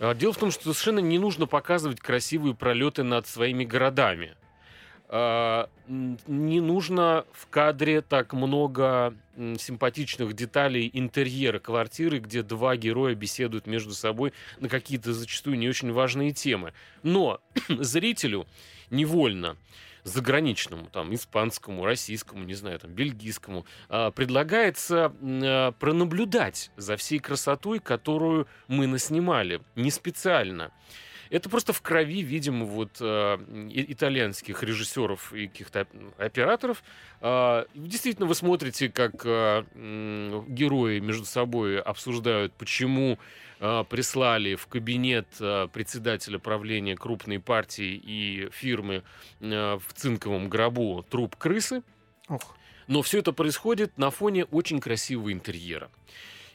Speaker 2: А, Дело в том, что совершенно не нужно показывать красивые пролеты над своими городами. А, Не нужно в кадре так много симпатичных деталей интерьера квартиры, где два героя беседуют между собой на какие-то зачастую не очень важные темы. Но зрителю невольно заграничному, там, испанскому, российскому, не знаю, там, бельгийскому, а, предлагается а, пронаблюдать за всей красотой, которую мы наснимали, не специально. Это просто в крови, видимо, вот и- итальянских режиссеров и каких-то оп- операторов. А, Действительно, вы смотрите, как м, герои между собой обсуждают, почему а, прислали в кабинет а, председателя правления крупной партии и фирмы а, в цинковом гробу труп крысы.
Speaker 3: Ох.
Speaker 2: Но все это происходит на фоне очень красивого интерьера.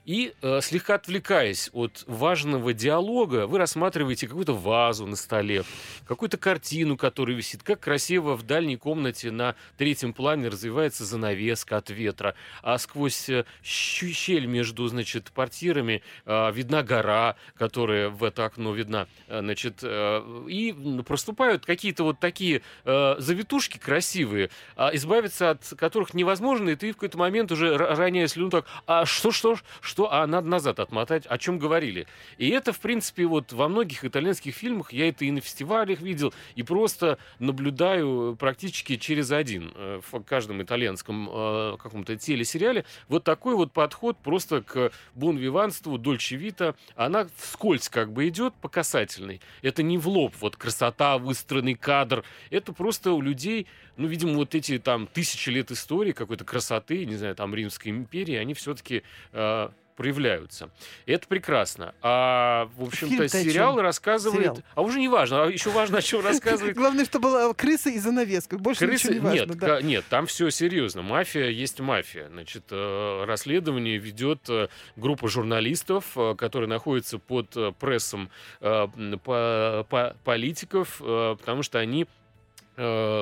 Speaker 2: И э, слегка отвлекаясь от важного диалога, вы рассматриваете какую-то вазу на столе, какую-то картину, которая висит, как красиво в дальней комнате на третьем плане развивается занавеска от ветра, а сквозь э, щель между, значит, портьерами э, видна гора, которая в это окно видна, э, значит, э, и проступают какие-то вот такие э, завитушки красивые, а избавиться от которых невозможно, и ты в какой-то момент уже роняя слюну так, а что, что, что, а надо назад отмотать, о чем говорили. И это, в принципе, вот во многих итальянских фильмах, я это и на фестивалях видел, и просто наблюдаю практически через один э, в каждом итальянском э, каком-то телесериале. Вот такой вот подход просто к бонвиванству, дольче вита, она вскользь как бы идет по касательной. Это не в лоб, вот красота, выстроенный кадр. Это просто у людей, ну, видимо, вот эти там тысячи лет истории, какой-то красоты, не знаю, там Римской империи, они все-таки проявляются. Это прекрасно. А, в общем-то, сериал рассказывает...
Speaker 3: Сериал.
Speaker 2: А уже не важно. А еще важно, о чем рассказывает
Speaker 3: Главное, что была крыса и занавеска. Больше
Speaker 2: Крысы?
Speaker 3: ничего не важно.
Speaker 2: нет,
Speaker 3: да.
Speaker 2: нет, там все серьезно. Мафия есть мафия. Значит, э, расследование ведет э, группа журналистов, э, которые находятся под прессом политиков, потому что они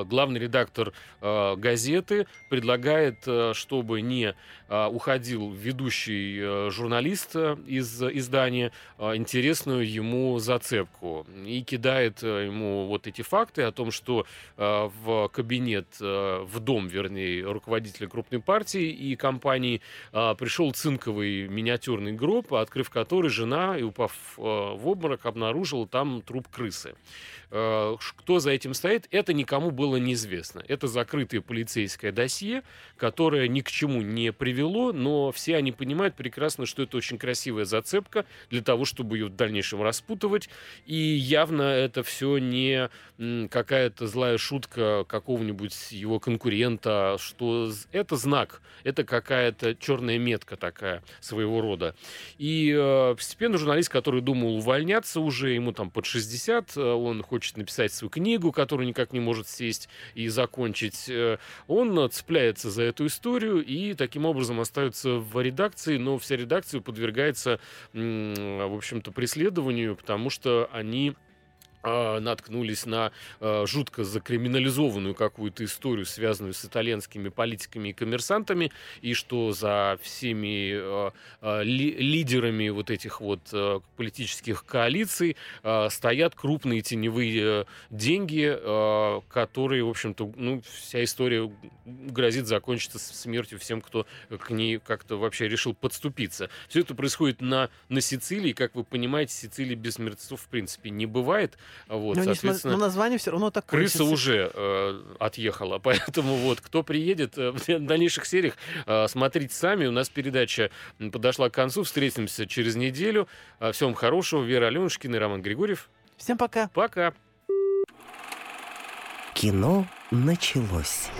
Speaker 2: главный редактор э, газеты предлагает, э, чтобы не э, уходил ведущий э, журналист э, из издания, э, интересную ему зацепку и кидает э, ему вот эти факты о том, что э, в кабинет, э, в дом, вернее, руководителя крупной партии и компании э, пришел цинковый миниатюрный гроб, открыв который жена, и упав э, в обморок, обнаружила там труп крысы. Э, Кто за этим стоит, это никому было неизвестно. Это закрытое полицейское досье, которое ни к чему не привело, но все они понимают прекрасно, что это очень красивая зацепка для того, чтобы ее в дальнейшем распутывать. И явно это все не какая-то злая шутка какого-нибудь его конкурента, что это знак, это какая-то черная метка такая своего рода. И э, постепенно журналист, который думал увольняться уже, ему там под 60, э, он хочет написать свою книгу, которую никак не может сесть и закончить, э, он цепляется за эту историю и таким образом остается в редакции, но вся редакция подвергается, в общем-то, преследованию, потому что они а, наткнулись на а, жутко закриминализованную какую-то историю, связанную с итальянскими политиками и коммерсантами, и что за всеми а, ли- лидерами вот этих вот политических коалиций стоят крупные теневые деньги, которые, в общем-то, ну, вся история грозит закончиться смертью всем, кто к ней как-то вообще решил подступиться. Все это происходит на, на Сицилии. Как вы понимаете, Сицилии без мертвецов в принципе не бывает. Вот,
Speaker 3: Но,
Speaker 2: соответственно,
Speaker 3: но название все равно такое.
Speaker 2: Крыса уже э, отъехала, поэтому вот кто приедет э, в дальнейших сериях, э, смотрите сами. У нас передача подошла к концу. Встретимся через неделю. Э, всем хорошего. Вера Аленушкина и Роман Григорьев.
Speaker 3: Всем пока.
Speaker 2: Пока.
Speaker 1: Кино началось.